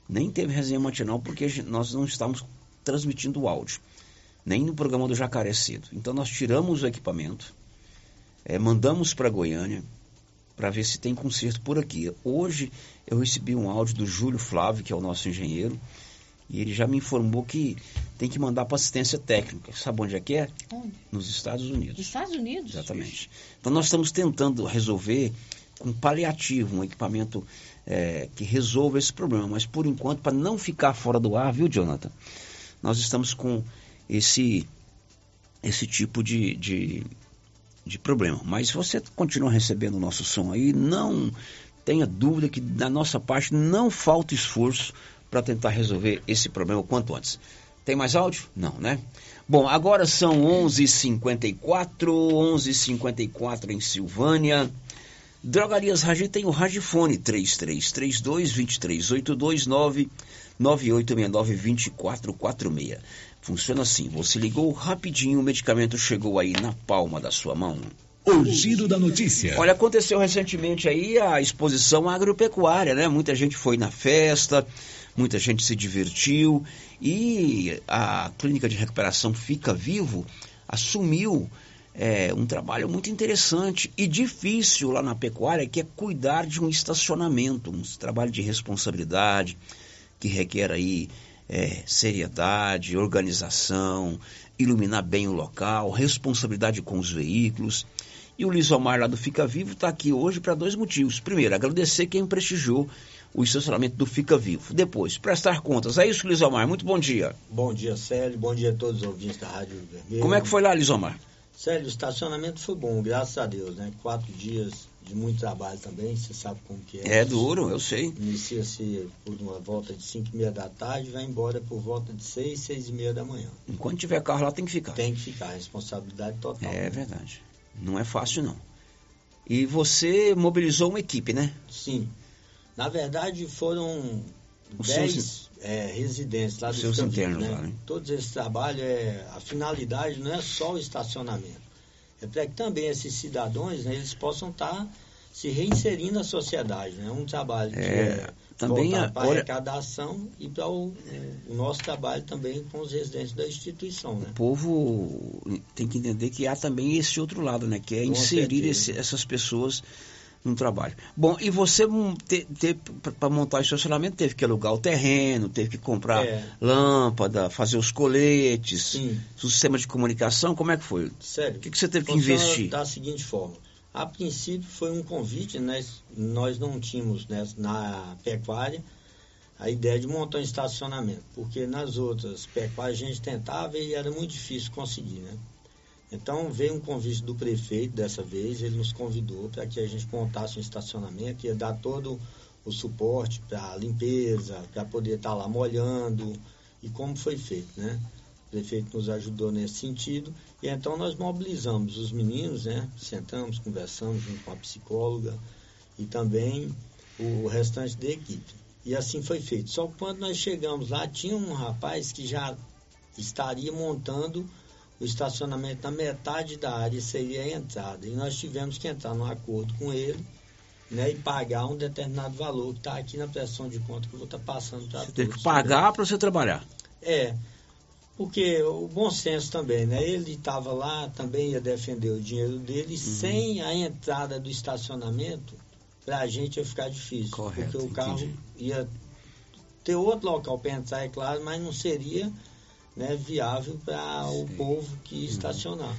Nem teve resenha matinal porque nós não estávamos transmitindo o áudio. Nem no programa do Jacaré Cedo. Então nós tiramos o equipamento, é, mandamos para Goiânia para ver se tem conserto por aqui. Hoje eu recebi um áudio do Júlio Flávio, que é o nosso engenheiro, e ele já me informou que tem que mandar para assistência técnica. Sabe onde é que é? Onde? Nos Estados Unidos. Estados Unidos? Exatamente. Então nós estamos tentando resolver com paliativo, um equipamento é, que resolva esse problema. Mas por enquanto, para não ficar fora do ar, viu, Jonathan? Nós estamos com esse, esse tipo de, de, de problema. Mas se você continua recebendo o nosso som aí, não tenha dúvida que da nossa parte não falta esforço para tentar resolver esse problema o quanto antes. Tem mais áudio? Não, né? Bom, agora são 11h54, 11h54 em Silvânia. Drogarias Ragi tem o Ragifone 3332 2382 9869-2446. Funciona assim, você ligou rapidinho, o medicamento chegou aí na palma da sua mão. O giro da notícia. Olha, aconteceu recentemente aí a exposição agropecuária, né? Muita gente foi na festa, muita gente se divertiu e a clínica de recuperação Fica Vivo assumiu é, um trabalho muito interessante e difícil lá na pecuária, que é cuidar de um estacionamento, um trabalho de responsabilidade que requer aí é, seriedade, organização, iluminar bem o local, responsabilidade com os veículos. E o Lisomar lá do Fica Vivo está aqui hoje para dois motivos. Primeiro, agradecer quem prestigiou o estacionamento do Fica Vivo. Depois, prestar contas. É isso, Lisomar. Muito bom dia. Bom dia, Célio. Bom dia a todos os ouvintes da Rádio Vermelho. Como é que foi lá, Lisomar? Célio, o estacionamento foi bom, graças a Deus, né? Quatro dias de muito trabalho também, você sabe como que é. É duro, eu sei. Inicia-se por uma volta de 5 e meia da tarde, vai embora por volta de 6, 6 e meia da manhã. Enquanto tiver carro lá, tem que ficar. Tem que ficar, responsabilidade total. É né? verdade. Não é fácil, não. E você mobilizou uma equipe, né? Sim. Na verdade, foram Os 10 seus- é, residentes lá do seus internos né? lá, né? Todos esses trabalhos, é, a finalidade não é só o estacionamento. É para que também esses cidadãos, né, eles possam estar se reinserindo na sociedade. É né? um trabalho que É, é, também a- para a arrecadação e para o, o nosso trabalho também com os residentes da instituição. Né? O povo tem que entender que há também esse outro lado, né? Que é Com inserir esse- essas pessoas no trabalho. Bom, e você para montar o estacionamento teve que alugar o terreno, teve que comprar É. lâmpada, fazer os coletes, Sim. o sistema de comunicação, como é que foi? Sério. O que, que você teve que investir? Da seguinte forma. A princípio foi um convite, né? nós não tínhamos né, na pecuária a ideia de montar um estacionamento, porque nas outras pecuárias a gente tentava e era muito difícil conseguir, né? Então veio um convite do prefeito dessa vez, ele nos convidou para que a gente montasse um estacionamento, ia dar todo o suporte para limpeza, para poder estar lá molhando e como foi feito, né? O prefeito nos ajudou nesse sentido e então nós mobilizamos os meninos, né? Sentamos, conversamos junto com a psicóloga e também o restante da equipe. E assim foi feito. Só que quando nós chegamos lá, tinha um rapaz que já estaria montando o estacionamento na metade da área seria a entrada. E nós tivemos que entrar num acordo com ele né, e pagar um determinado valor que está aqui na pressão de conta que eu vou estar passando para todos. Teve que pagar para você trabalhar. É, porque o bom senso também, né? Ele estava lá, também ia defender o dinheiro dele, Uhum. sem a entrada do estacionamento, para a gente ia ficar difícil. Correto, porque o carro entendi. ia ter outro local para entrar, é claro, mas não seria né, viável para o povo que Uhum. estacionar.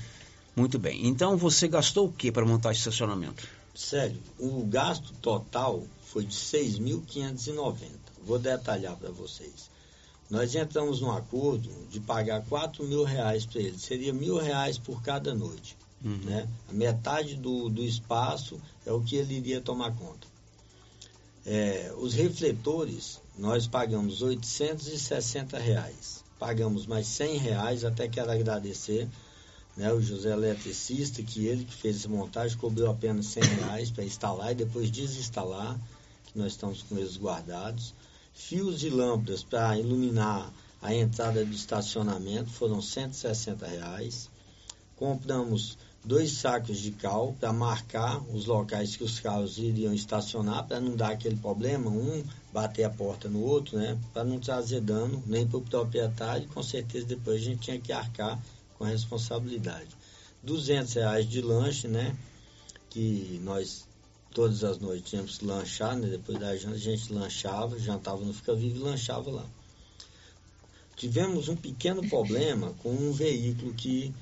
Muito bem. Então você gastou o que para montar esse estacionamento? Sério, o gasto total foi de 6.590. Vou detalhar para vocês. Nós entramos num acordo de pagar 4 mil reais para ele. Seria mil reais por cada noite. Né? A metade do, do espaço é o que ele iria tomar conta. É, os refletores, nós pagamos 860 reais. Pagamos mais 100 reais, até quero agradecer né, o José Eletricista, que ele que fez essa montagem, cobrou apenas 100 reais para instalar e depois desinstalar, que nós estamos com eles guardados. Fios e lâmpadas para iluminar a entrada do estacionamento foram 160 reais. Compramos dois sacos de cal para marcar os locais que os carros iriam estacionar, para não dar aquele problema, um bater a porta no outro, né? Para não trazer dano nem para o proprietário, com certeza depois a gente tinha que arcar com a responsabilidade. 200 reais de lanche, né? Que nós todas as noites tínhamos que lanchar, né? Depois da janta a gente lanchava, jantava no Fica Vivo e lanchava lá. Tivemos um pequeno problema (laughs) com um veículo que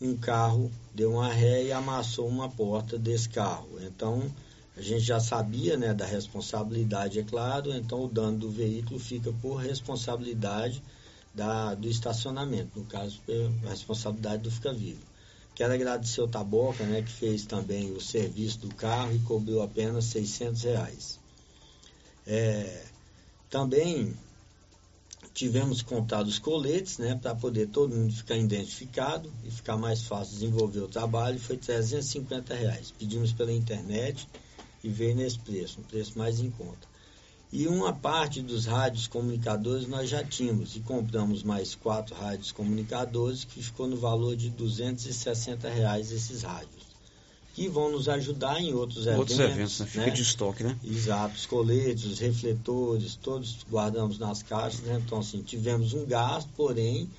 um carro deu uma ré e amassou uma porta desse carro. Então, a gente já sabia né, da responsabilidade, é claro, então o dano do veículo fica por responsabilidade da, do estacionamento, no caso, a responsabilidade do Fica Vivo. Quero agradecer o Taboca, né, que fez também o serviço do carro e cobriu apenas 600 reais. É, também tivemos comprar os coletes, né, para poder todo mundo ficar identificado e ficar mais fácil desenvolver o trabalho, foi 350 reais. Pedimos pela internet e veio nesse preço, um preço mais em conta. E uma parte dos rádios comunicadores nós já tínhamos e compramos mais quatro rádios comunicadores que ficou no valor de 260 reais esses rádios. Que vão nos ajudar em outros eventos. Outros eventos, né? Fica de estoque, né? Exato, os coletes, os refletores, todos guardamos nas caixas, né? Então, assim, tivemos um gasto, porém,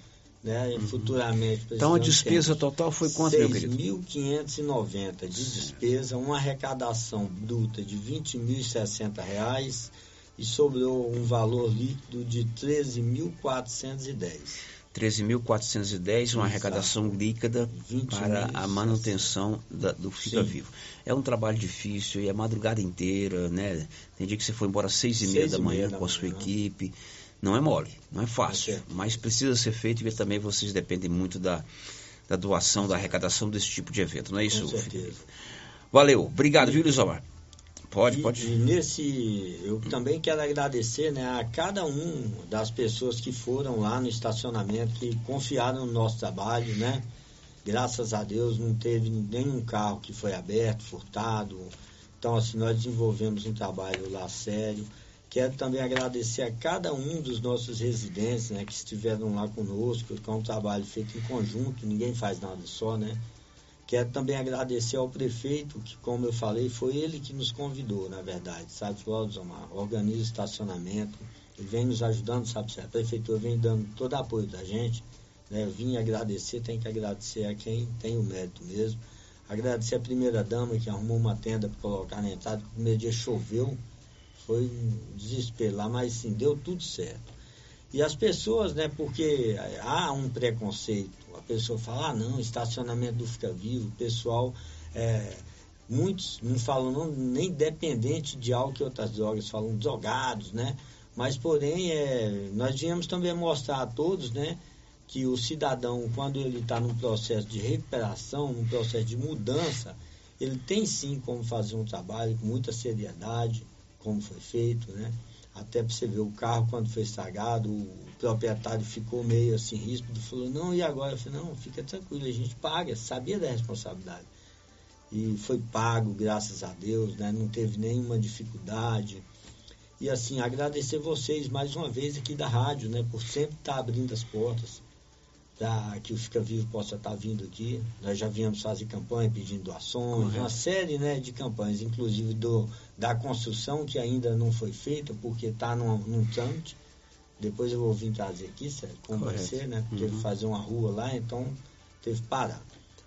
né, Uhum. futuramente... Então a despesa total foi quanto, meu querido? 6.590 de despesa, uma arrecadação bruta de 20.060 reais e sobrou um valor líquido de 13.410. 13.410, uma arrecadação líquida para a manutenção da- do Fica Sim. Vivo. É um trabalho difícil, e é a madrugada inteira, né? Tem dia que você foi embora às seis e meia Seis da e manhã meia da com a sua manhã. equipe. Não é mole, não é fácil, mas precisa ser feito e também vocês dependem muito da, da doação, da arrecadação desse tipo de evento, não é isso? Com certeza. Valeu, obrigado, viu, Lisomar? Pode, E- pode. E nesse, eu também quero agradecer né, a cada um das pessoas que foram lá no estacionamento, que confiaram no nosso trabalho, né? Graças a Deus não teve nenhum carro que foi aberto, furtado. Então, assim, nós desenvolvemos um trabalho lá sério. Quero também agradecer a cada um dos nossos residentes, né, que estiveram lá conosco, que é um trabalho feito em conjunto, ninguém faz nada só, né? Quero também agradecer ao prefeito, que, como eu falei, foi ele que nos convidou, na verdade, sabe? "Ó, Zomar, organiza estacionamento, ele vem nos ajudando, sabe? A prefeitura vem dando todo apoio da gente, né? Eu vim agradecer, tem que agradecer a quem tem o mérito mesmo. Agradecer a primeira-dama, que arrumou uma tenda para colocar na entrada, que o primeiro dia choveu, foi um desespero lá, mas sim, deu tudo certo. E as pessoas, né, porque há um preconceito. A pessoa fala, ah, não, estacionamento do Fica Vivo, o pessoal, é, muitos não falam não, nem dependente de álcool e outras drogas, falam drogados, né? Mas, porém, é, nós viemos também mostrar a todos, né, que o cidadão, quando ele está num processo de recuperação, num processo de mudança, ele tem sim como fazer um trabalho com muita seriedade, como foi feito, né? Até para você ver o carro quando foi estragado, o proprietário ficou meio assim ríspido, falou, não, e agora? Eu falei, não, fica tranquilo, a gente paga, sabia da responsabilidade. E foi pago, graças a Deus, né? Não teve nenhuma dificuldade. E assim, agradecer vocês mais uma vez aqui da rádio, né? Por sempre estar abrindo as portas para que o Fica Vivo possa estar vindo aqui. Nós já viemos fazer campanha pedindo doações, Correto. uma série né, de campanhas, inclusive do, da construção que ainda não foi feita porque está num, num trâmite. Depois eu vou vir trazer aqui, sério, como vai Correto. ser, né? Teve Uhum. fazer uma rua lá, então teve que parar.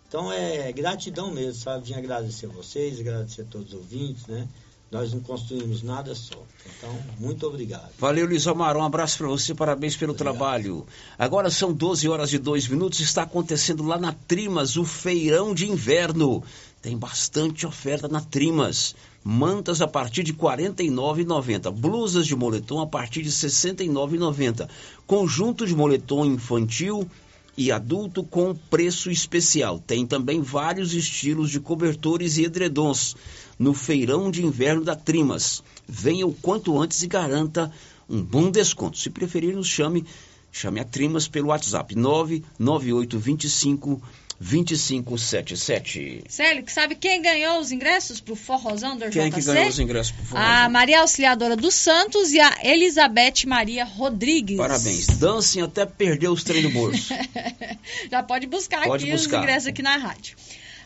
Então é gratidão mesmo, sabe? Vim agradecer a vocês, agradecer a todos os ouvintes, né? Nós não construímos nada só. Então, muito obrigado. Valeu, Luiz Omar. Um abraço para você, parabéns pelo trabalho. Agora são 12 horas e 2 minutos. Está acontecendo lá na Trimas o feirão de inverno. Tem bastante oferta na Trimas. Mantas a partir de R$ 49,90. Blusas de moletom a partir de R$ 69,90. Conjunto de moletom infantil e adulto com preço especial. Tem também vários estilos de cobertores e edredons no feirão de inverno da Trimas. Venha o quanto antes e garanta um bom desconto. Se preferir, nos chame, chame a Trimas pelo WhatsApp 99825 2577. Célio, que sabe quem ganhou os ingressos pro Forrozão do Quem é que ganhou os ingressos pro Forrozão? A Maria Auxiliadora dos Santos e a Elizabeth Maria Rodrigues. Parabéns. Dancem até perder os trem do bolso. (laughs) Já pode buscar Pode aqui buscar. os ingressos aqui na rádio.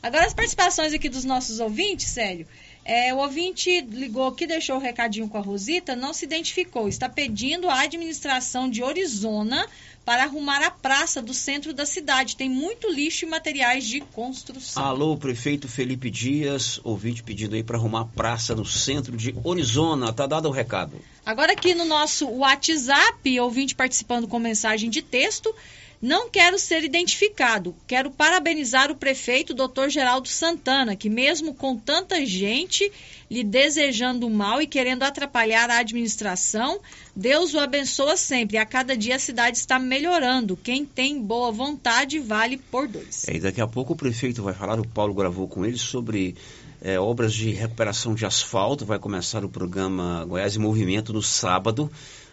Agora as participações aqui dos nossos ouvintes, Célio. É, o ouvinte ligou aqui, deixou o recadinho com a Rosita, não se identificou. Está pedindo à administração de Orizona para arrumar a praça do centro da cidade. Tem muito lixo e materiais de construção. Alô, prefeito Felipe Dias, ouvinte pedindo aí para arrumar a praça no centro de Orizona. Tá dado o recado. Agora aqui no nosso WhatsApp, ouvinte participando com mensagem de texto, não quero ser identificado. Quero parabenizar o prefeito Dr. Geraldo Santana, que mesmo com tanta gente lhe desejando mal e querendo atrapalhar a administração, Deus o abençoa sempre. A cada dia a cidade está melhorando. Quem tem boa vontade vale por dois. É, e daqui a pouco o prefeito vai falar, o Paulo gravou com ele sobre é, obras de recuperação de asfalto. Vai começar o programa Goiás em Movimento no sábado,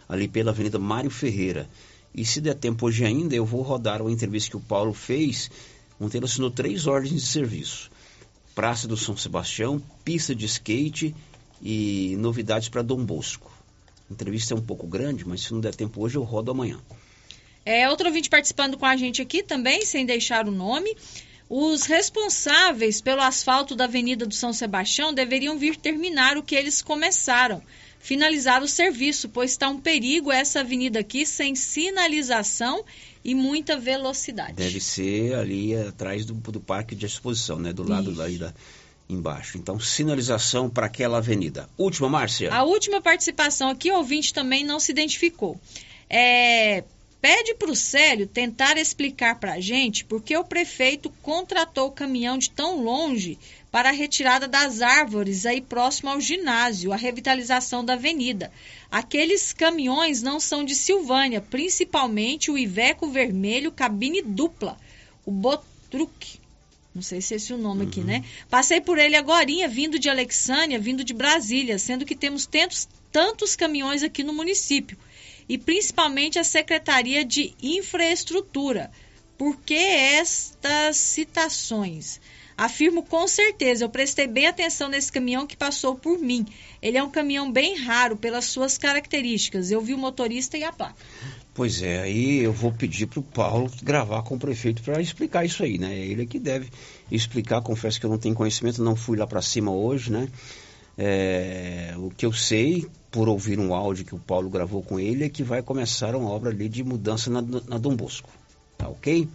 ali pela Avenida Mário Ferreira. E se der tempo hoje ainda, eu vou rodar uma entrevista que o Paulo fez. Ele assinou três ordens de serviço. Praça do São Sebastião, pista de skate e novidades para Dom Bosco. A entrevista é um pouco grande, mas se não der tempo hoje, eu rodo amanhã. É, outro ouvinte participando com a gente aqui também, sem deixar o nome. Os responsáveis pelo asfalto da Avenida do São Sebastião deveriam vir terminar o que eles começaram, finalizar o serviço, pois está um perigo essa avenida aqui sem sinalização e muita velocidade. Deve ser ali atrás do, do parque de exposição, né? Do lado Isso. da, embaixo. Então, sinalização para aquela avenida. Última, Márcia. A última participação aqui, o ouvinte também não se identificou. É, pede para o Célio tentar explicar para a gente por que o prefeito contratou o caminhão de tão longe para a retirada das árvores aí próximo ao ginásio, a revitalização da avenida. Aqueles caminhões não são de Silvânia, principalmente o Iveco Vermelho cabine dupla, o Botruc. Não sei se é esse o nome aqui, né? Passei por ele agorinha, vindo de Alexânia, vindo de Brasília, sendo que temos tantos, tantos caminhões aqui no município. E principalmente a Secretaria de Infraestrutura. Por que estas citações? Afirmo com certeza, eu prestei bem atenção nesse caminhão que passou por mim. Ele é um caminhão bem raro pelas suas características. Eu vi o motorista e a placa. Pois é, aí eu vou pedir para o Paulo gravar com o prefeito para explicar isso aí, né? Ele é que deve explicar. Confesso que eu não tenho conhecimento, não fui lá para cima hoje, né? É, o que eu sei, por ouvir um áudio que o Paulo gravou com ele, é que vai começar uma obra ali de mudança na, na Dom Bosco. Tá ok?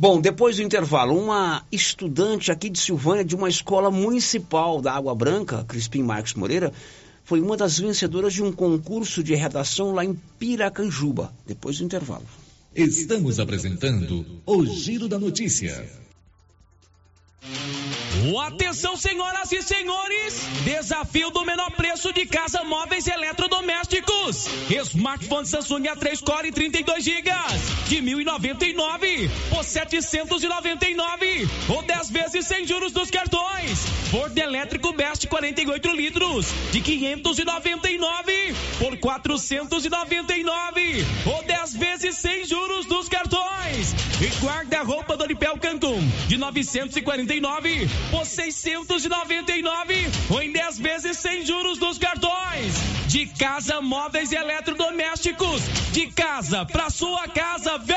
Bom, depois do intervalo, uma estudante aqui de Silvânia, de uma escola municipal da Água Branca, Crispim Marques Moreira, foi uma das vencedoras de um concurso de redação lá em Piracanjuba. Depois do intervalo. Estamos apresentando o Giro da Notícia. Atenção, senhoras e senhores! Desafio do menor preço de casa móveis eletrodomésticos. Smartphone Samsung A3 Core 32 GB de 1.099 por 799 ou 10 vezes sem juros dos cartões. Ford elétrico Best 48 litros de 599 por 499 ou 10 vezes sem juros dos cartões. E guarda-roupa do Lipel Cancun de 949 por 699 ou em 10 vezes sem juros dos cartões. De casa, móveis e eletrodomésticos. De casa pra sua casa, vem!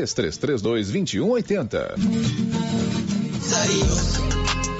3332 2180.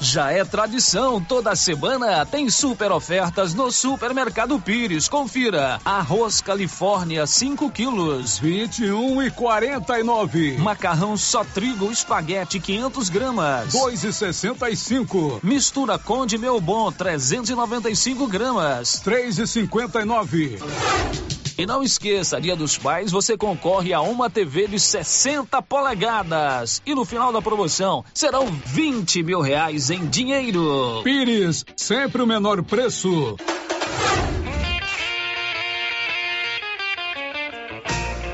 Já é tradição, toda semana tem super ofertas no Supermercado Pires. Confira: arroz Califórnia 5 quilos, 21 e 49. Macarrão só trigo espaguete 500 gramas, 2 e 65. Mistura Conde Meu Bom 395 gramas, 3 e 59. E não esqueça, Dia dos Pais, você concorre a uma TV de 60 polegadas. E no final da promoção, serão 20 mil reais em dinheiro. Pires, sempre o menor preço.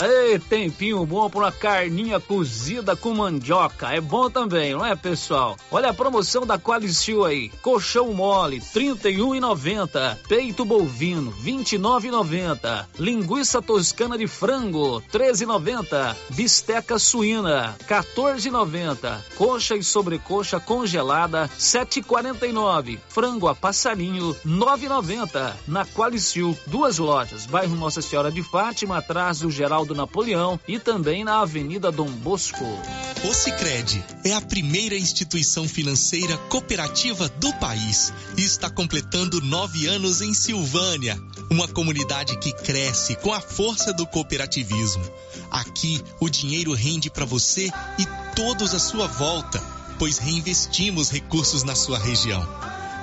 Ei, tempinho bom para uma carninha cozida com mandioca. É bom também, não é, pessoal? Olha a promoção da Qualicil aí. Colchão mole, R$ 31,90. Peito bovino, R$ 29,90. Linguiça toscana de frango, R$ 13,90. Bisteca suína, R$ 14,90. Coxa e sobrecoxa congelada, R$ 7,49. Frango a passarinho, R$ 9,90. Na Qualicil, duas lojas. Bairro Nossa Senhora de Fátima, atrás do Geraldo Napoleão e também na Avenida Dom Bosco. O Sicredi é a primeira instituição financeira cooperativa do país e está completando nove anos em Silvânia, uma comunidade que cresce com a força do cooperativismo. Aqui o dinheiro rende para você e todos à sua volta, pois reinvestimos recursos na sua região.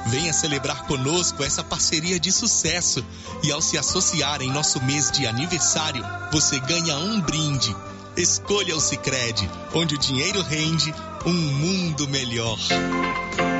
Venha celebrar conosco essa parceria de sucesso e ao se associar em nosso mês de aniversário, você ganha um brinde. Escolha o Sicredi, onde o dinheiro rende um mundo melhor.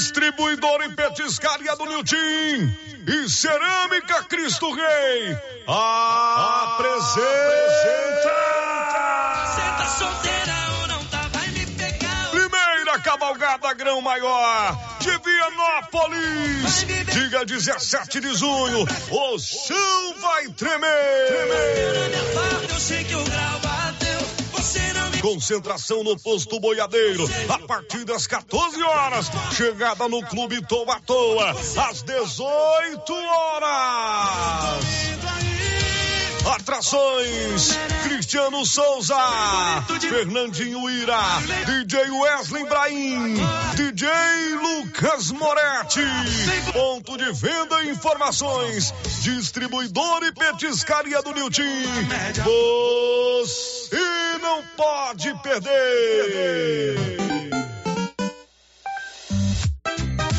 distribuidora e petiscaria do Nilton e Cerâmica Cristo Rei apresenta. Senta solteira ou não tá, vai me pegar. Primeira cavalgada grão maior de Vianópolis. Dia 17 de junho, o chão vai tremer. tremer. É eu sei que o grau Concentração no posto boiadeiro a partir das 14 horas. Chegada no Clube Toa Toa às 18 horas. Atrações: Cristiano Souza, Fernandinho Ira, DJ Wesley Brahim, DJ Lucas Moretti. Ponto de venda e informações: Distribuidor e Petiscaria do Nilton. Você não pode perder.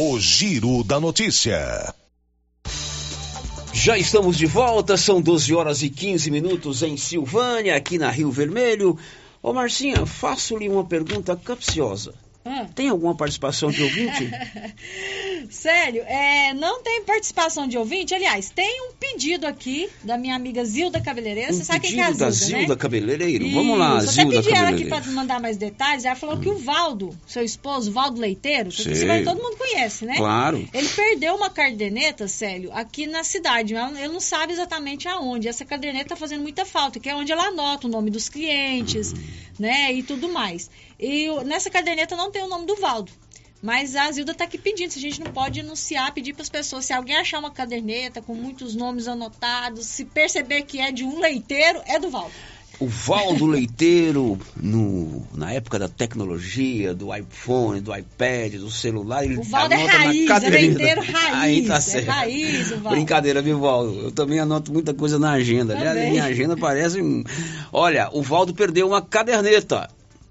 O Giro da Notícia. Já estamos de volta, são 12 horas e 15 minutos em Silvânia, aqui na Rio Vermelho. Ô Marcinha, faço-lhe uma pergunta capciosa. Hum. Tem alguma participação de ouvinte? (laughs) Sério, é, não tem participação de ouvinte. Aliás, tem um pedido aqui da minha amiga Zilda Cabeleireira. Você um sabe quem é a Zilda, da né? Zilda Cabeleireiro? Isso. Vamos lá, Eu até Zilda pedi ela aqui Cabeleireiro. para mandar mais detalhes. Ela falou que o Valdo, seu esposo, Valdo Leiteiro, que vai- todo mundo conhece, né? Claro. Ele perdeu uma caderneta, Célio, aqui na cidade. mas Ele não sabe exatamente aonde. Essa caderneta tá fazendo muita falta, que é onde ela anota o nome dos clientes, Uhum. né? E tudo mais. E nessa caderneta não tem o nome do Valdo. Mas a Zilda tá aqui pedindo se a gente não pode anunciar, pedir para as pessoas, se alguém achar uma caderneta com muitos nomes anotados, se perceber que é de um leiteiro, é do Valdo. O Valdo Leiteiro, no, na época da tecnologia, do iPhone, do iPad, do celular, ele O Valdo é anota na raiz, é caderneta. leiteiro raiz, Aí tá é certo. raiz o Valdo. Brincadeira, viu, Valdo? Eu também anoto muita coisa na agenda. Aliás, minha agenda parece. Olha, o Valdo perdeu uma caderneta.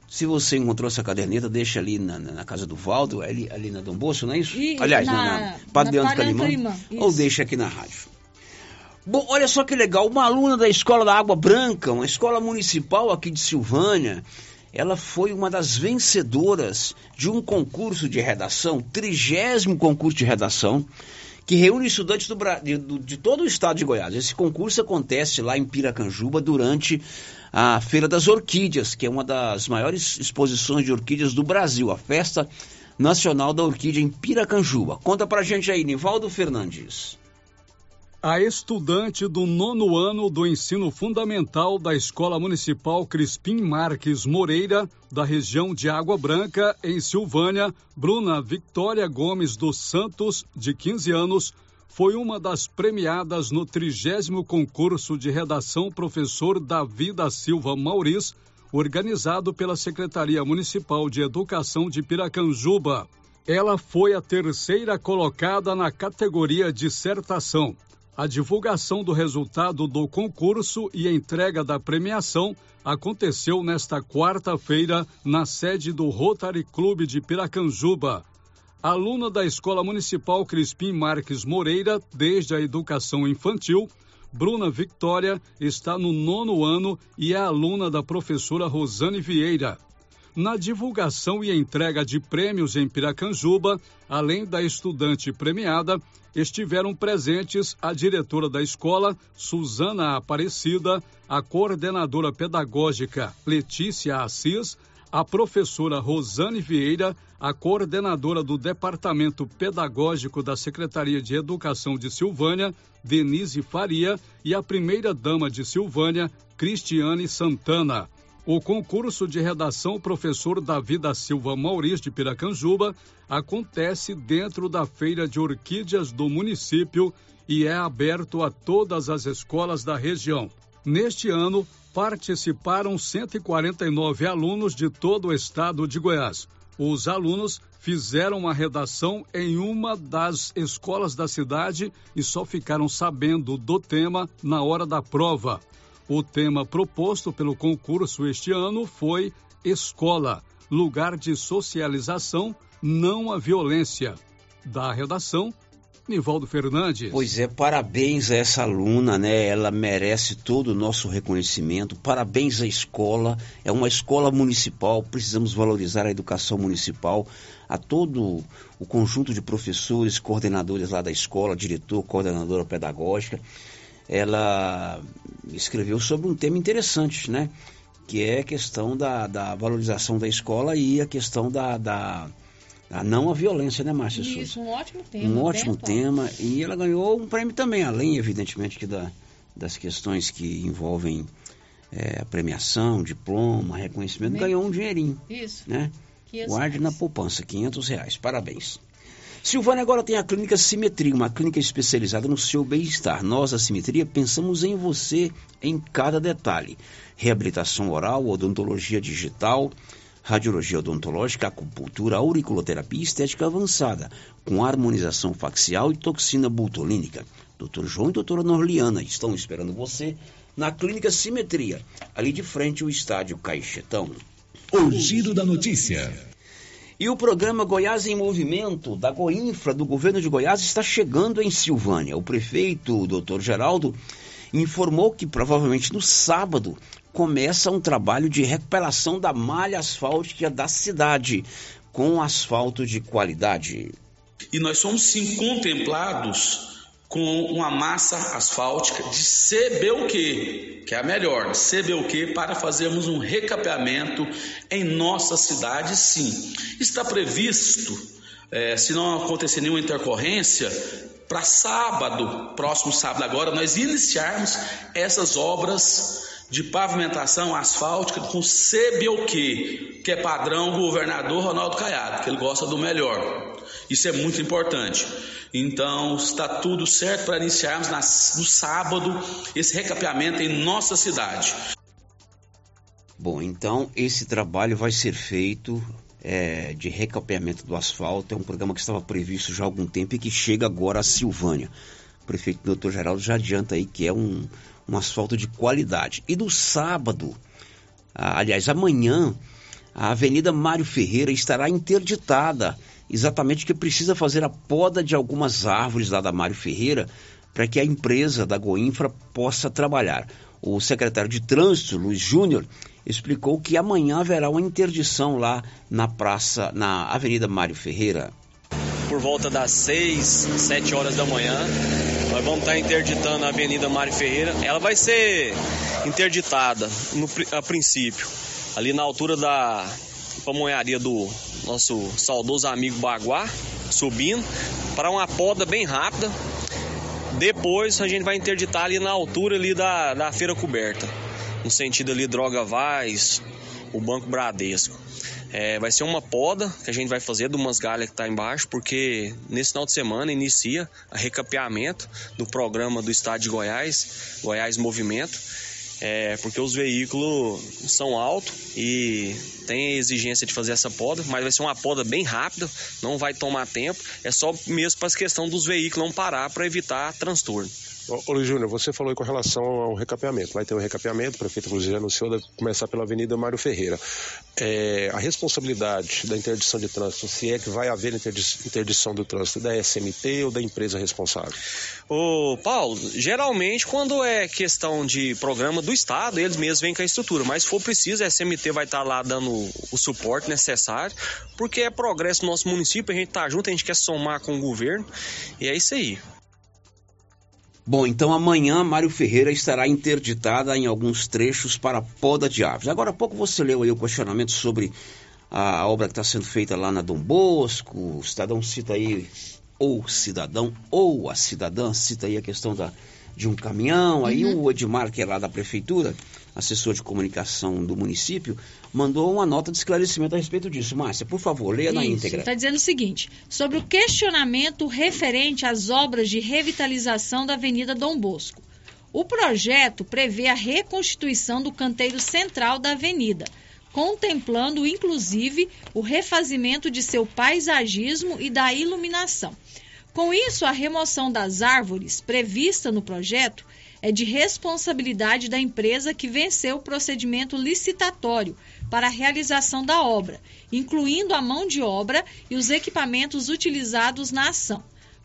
Se você encontrou essa caderneta, deixa ali na, na- na casa do Valdo, ali, ali na Dom Bosco, não é isso? E- Aliás, na- na, na, Padre Leandro Padre Leandro Calimã. Calimã, Ou deixa aqui na rádio. Bom, olha só que legal, uma aluna da Escola da Água Branca, uma escola municipal aqui de Silvânia, ela foi uma das vencedoras de um concurso de redação, trigésimo concurso de redação, que reúne estudantes do, de, de todo o estado de Goiás. Esse concurso acontece lá em Piracanjuba durante a Feira das Orquídeas, que é uma das maiores exposições de orquídeas do Brasil, a Festa Nacional da Orquídea em Piracanjuba. Conta pra gente aí, Nivaldo Fernandes. A estudante do nono ano do ensino fundamental da Escola Municipal Crispim Marques Moreira, da região de Água Branca, em Silvânia, Bruna Victória Gomes dos Santos, de 15 anos, foi uma das premiadas no trigésimo concurso de redação Professor Davi da Silva Mauriz, organizado pela Secretaria Municipal de Educação de Piracanjuba. Ela foi a terceira colocada na categoria dissertação. A divulgação do resultado do concurso e a entrega da premiação aconteceu nesta quarta-feira na sede do Rotary Clube de Piracanjuba. Aluna da Escola Municipal Crispim Marques Moreira, desde a educação infantil, Bruna Victória está no nono ano e é aluna da professora Rosane Vieira. Na divulgação e entrega de prêmios em Piracanjuba, além da estudante premiada, estiveram presentes a diretora da escola, Suzana Aparecida, a coordenadora pedagógica Letícia Assis, a professora Rosane Vieira, a coordenadora do Departamento Pedagógico da Secretaria de Educação de Silvânia, Denise Faria, e a primeira-dama de Silvânia, Cristiane Santana. O concurso de redação Professor Davi da Silva Maurício de Piracanjuba acontece dentro da Feira de Orquídeas do município e é aberto a todas as escolas da região. Neste ano, participaram 149 alunos de todo o estado de Goiás. Os alunos fizeram uma redação em uma das escolas da cidade e só ficaram sabendo do tema na hora da prova. O tema proposto pelo concurso este ano foi Escola, lugar de socialização, não a violência. Da redação, Nivaldo Fernandes. Pois é, parabéns a essa aluna, né? Ela merece todo o nosso reconhecimento. Parabéns à escola. É uma escola municipal. Precisamos valorizar a educação municipal. A todo o conjunto de professores, coordenadores lá da escola, diretor, coordenadora pedagógica. Ela escreveu sobre um tema interessante, né? Que é a questão da, da valorização da escola e a questão da, da a não a violência, né, Márcia Souza? Isso, um ótimo tema. Um ótimo tema. E ela ganhou um prêmio também, além, evidentemente, que da, das questões que envolvem é, a premiação, diploma, reconhecimento, Bem, ganhou um dinheirinho. Isso. Né? Guarde na poupança, 500 reais. Parabéns. Silvânia agora tem a clínica Simetria, uma clínica especializada no seu bem-estar. Nós, a Simetria, pensamos em você em cada detalhe. Reabilitação oral, odontologia digital, radiologia odontológica, acupuntura, auriculoterapia e estética avançada, com harmonização facial e toxina butolínica. Dr. João e doutora Norliana estão esperando você na Clínica Simetria, ali de frente ao estádio Caixetão. O giro da notícia. E o programa Goiás em Movimento, da Goinfra, do governo de Goiás, está chegando em Silvânia. O prefeito, o doutor Geraldo, informou que provavelmente no sábado começa um trabalho de recuperação da malha asfáltica da cidade, com asfalto de qualidade. E nós somos sim contemplados com uma massa asfáltica de CBUQ, que é a melhor, CBUQ, para fazermos um recapeamento em nossa cidade, sim. Está previsto, é, se não acontecer nenhuma intercorrência, para sábado, próximo sábado agora, nós iniciarmos essas obras de pavimentação asfáltica com CBOQ, que é padrão governador Ronaldo Caiado, que ele gosta do melhor. Isso é muito importante. Então, está tudo certo para iniciarmos no sábado esse recapeamento em nossa cidade. Bom, então esse trabalho vai ser feito é, de recapeamento do asfalto. É um programa que estava previsto já há algum tempo e que chega agora a Silvânia. O prefeito doutor Geraldo já adianta aí que é um, um asfalto de qualidade. E no sábado, aliás, amanhã, a Avenida Mário Ferreira estará interditada, exatamente porque precisa fazer a poda de algumas árvores lá da Mário Ferreira para que a empresa da Goinfra possa trabalhar. O secretário de Trânsito, Luiz Júnior, explicou que amanhã haverá uma interdição lá na praça, na Avenida Mário Ferreira. Por volta das 6, 7 horas da manhã, nós vamos estar interditando a Avenida Mário Ferreira. Ela vai ser interditada no, a princípio, ali na altura da pamonharia do nosso saudoso amigo Baguá, subindo, para uma poda bem rápida. Depois a gente vai interditar ali na altura ali da, da feira coberta, no sentido ali Droga Vaz, o Banco Bradesco. É, vai ser uma poda que a gente vai fazer de umas galhas que está embaixo, porque nesse final de semana inicia a recapeamento do programa do Estado de Goiás, Goiás Movimento. É, porque os veículos são altos e tem a exigência de fazer essa poda, mas vai ser uma poda bem rápida, não vai tomar tempo, é só mesmo para a questão dos veículos não parar para evitar transtorno. Ô, Júnior, você falou com relação ao recapeamento. Vai ter um recapeamento, o prefeito inclusive anunciou, deve começar pela Avenida Mário Ferreira. É, a responsabilidade da interdição de trânsito, se é que vai haver interdição do trânsito da SMT ou da empresa responsável? Ô, Paulo, geralmente quando é questão de programa do Estado, eles mesmos vêm com a estrutura, mas se for preciso, a SMT vai estar lá dando o suporte necessário, porque é progresso no nosso município, a gente tá junto, a gente quer somar com o governo, e é isso aí. Bom, então amanhã Mário Ferreira estará interditada em alguns trechos para poda de árvores. Agora há pouco você leu aí o questionamento sobre a obra que está sendo feita lá na Dom Bosco. O cidadão cita aí, ou cidadão, ou a cidadã cita aí a questão da, de um caminhão. Aí uhum. o Edmar, que é lá da prefeitura, assessor de comunicação do município, mandou uma nota de esclarecimento a respeito disso. Márcia, por favor, leia Isso, na íntegra. Está dizendo o seguinte: sobre o questionamento referente às obras de revitalização da Avenida Dom Bosco. O projeto prevê a reconstituição do canteiro central da avenida, contemplando inclusive o refazimento de seu paisagismo e da iluminação. Com isso, a remoção das árvores prevista no projeto é de responsabilidade da empresa que venceu o procedimento licitatório para a realização da obra, incluindo a mão de obra e os equipamentos utilizados na ação.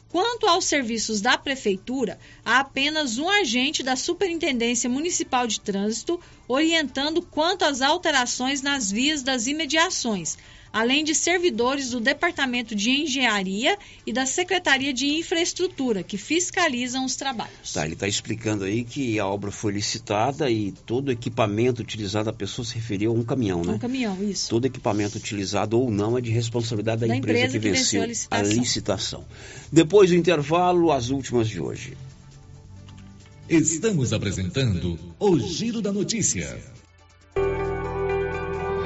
Quanto aos serviços da Prefeitura, há apenas um agente da Superintendência Municipal de Trânsito orientando quanto às alterações nas vias das imediações, além de servidores do Departamento de Engenharia e da Secretaria de Infraestrutura, que fiscalizam os trabalhos. Tá, ele está explicando aí que a obra foi licitada e todo o equipamento utilizado, a pessoa se referiu a um caminhão, né? Um caminhão, isso. Todo equipamento utilizado ou não é de responsabilidade da, Da empresa, empresa que, que venceu, venceu a licitação. a licitação. Depois do intervalo, as últimas de hoje. Estamos apresentando o Giro da Notícia.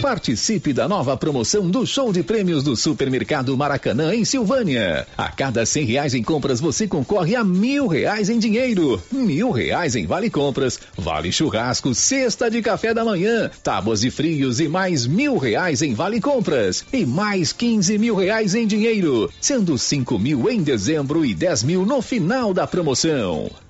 Participe da nova promoção do show de prêmios do Supermercado Maracanã em Silvânia. A cada cem reais em compras você concorre a mil reais em dinheiro, mil reais em vale compras, vale churrasco, cesta de café da manhã, tábuas de frios e mais mil reais em vale compras e mais quinze mil reais em dinheiro, sendo cinco mil em dezembro e dez mil no final da promoção.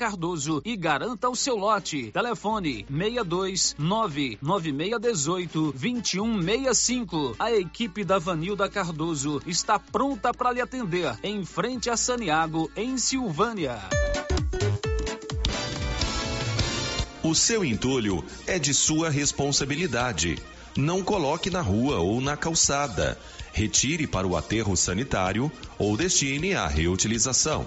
Cardoso e garanta o seu lote. Telefone 62 99618 2165. A equipe da Vanilda Cardoso está pronta para lhe atender em frente a Saniago, em Silvânia. O seu entulho é de sua responsabilidade. Não coloque na rua ou na calçada. Retire para o aterro sanitário ou destine à reutilização.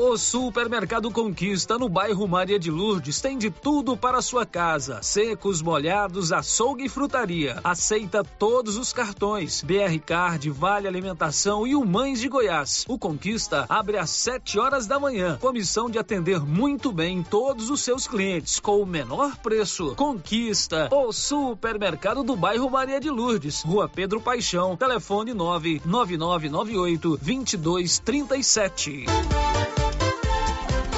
O Supermercado Conquista no bairro Maria de Lourdes tem de tudo para a sua casa: secos, molhados, açougue e frutaria. Aceita todos os cartões: BR Card, Vale Alimentação e o Mães de Goiás. O Conquista abre às 7 horas da manhã. Comissão de atender muito bem todos os seus clientes com o menor preço. Conquista, o supermercado do bairro Maria de Lourdes, Rua Pedro Paixão, telefone 99998 2237.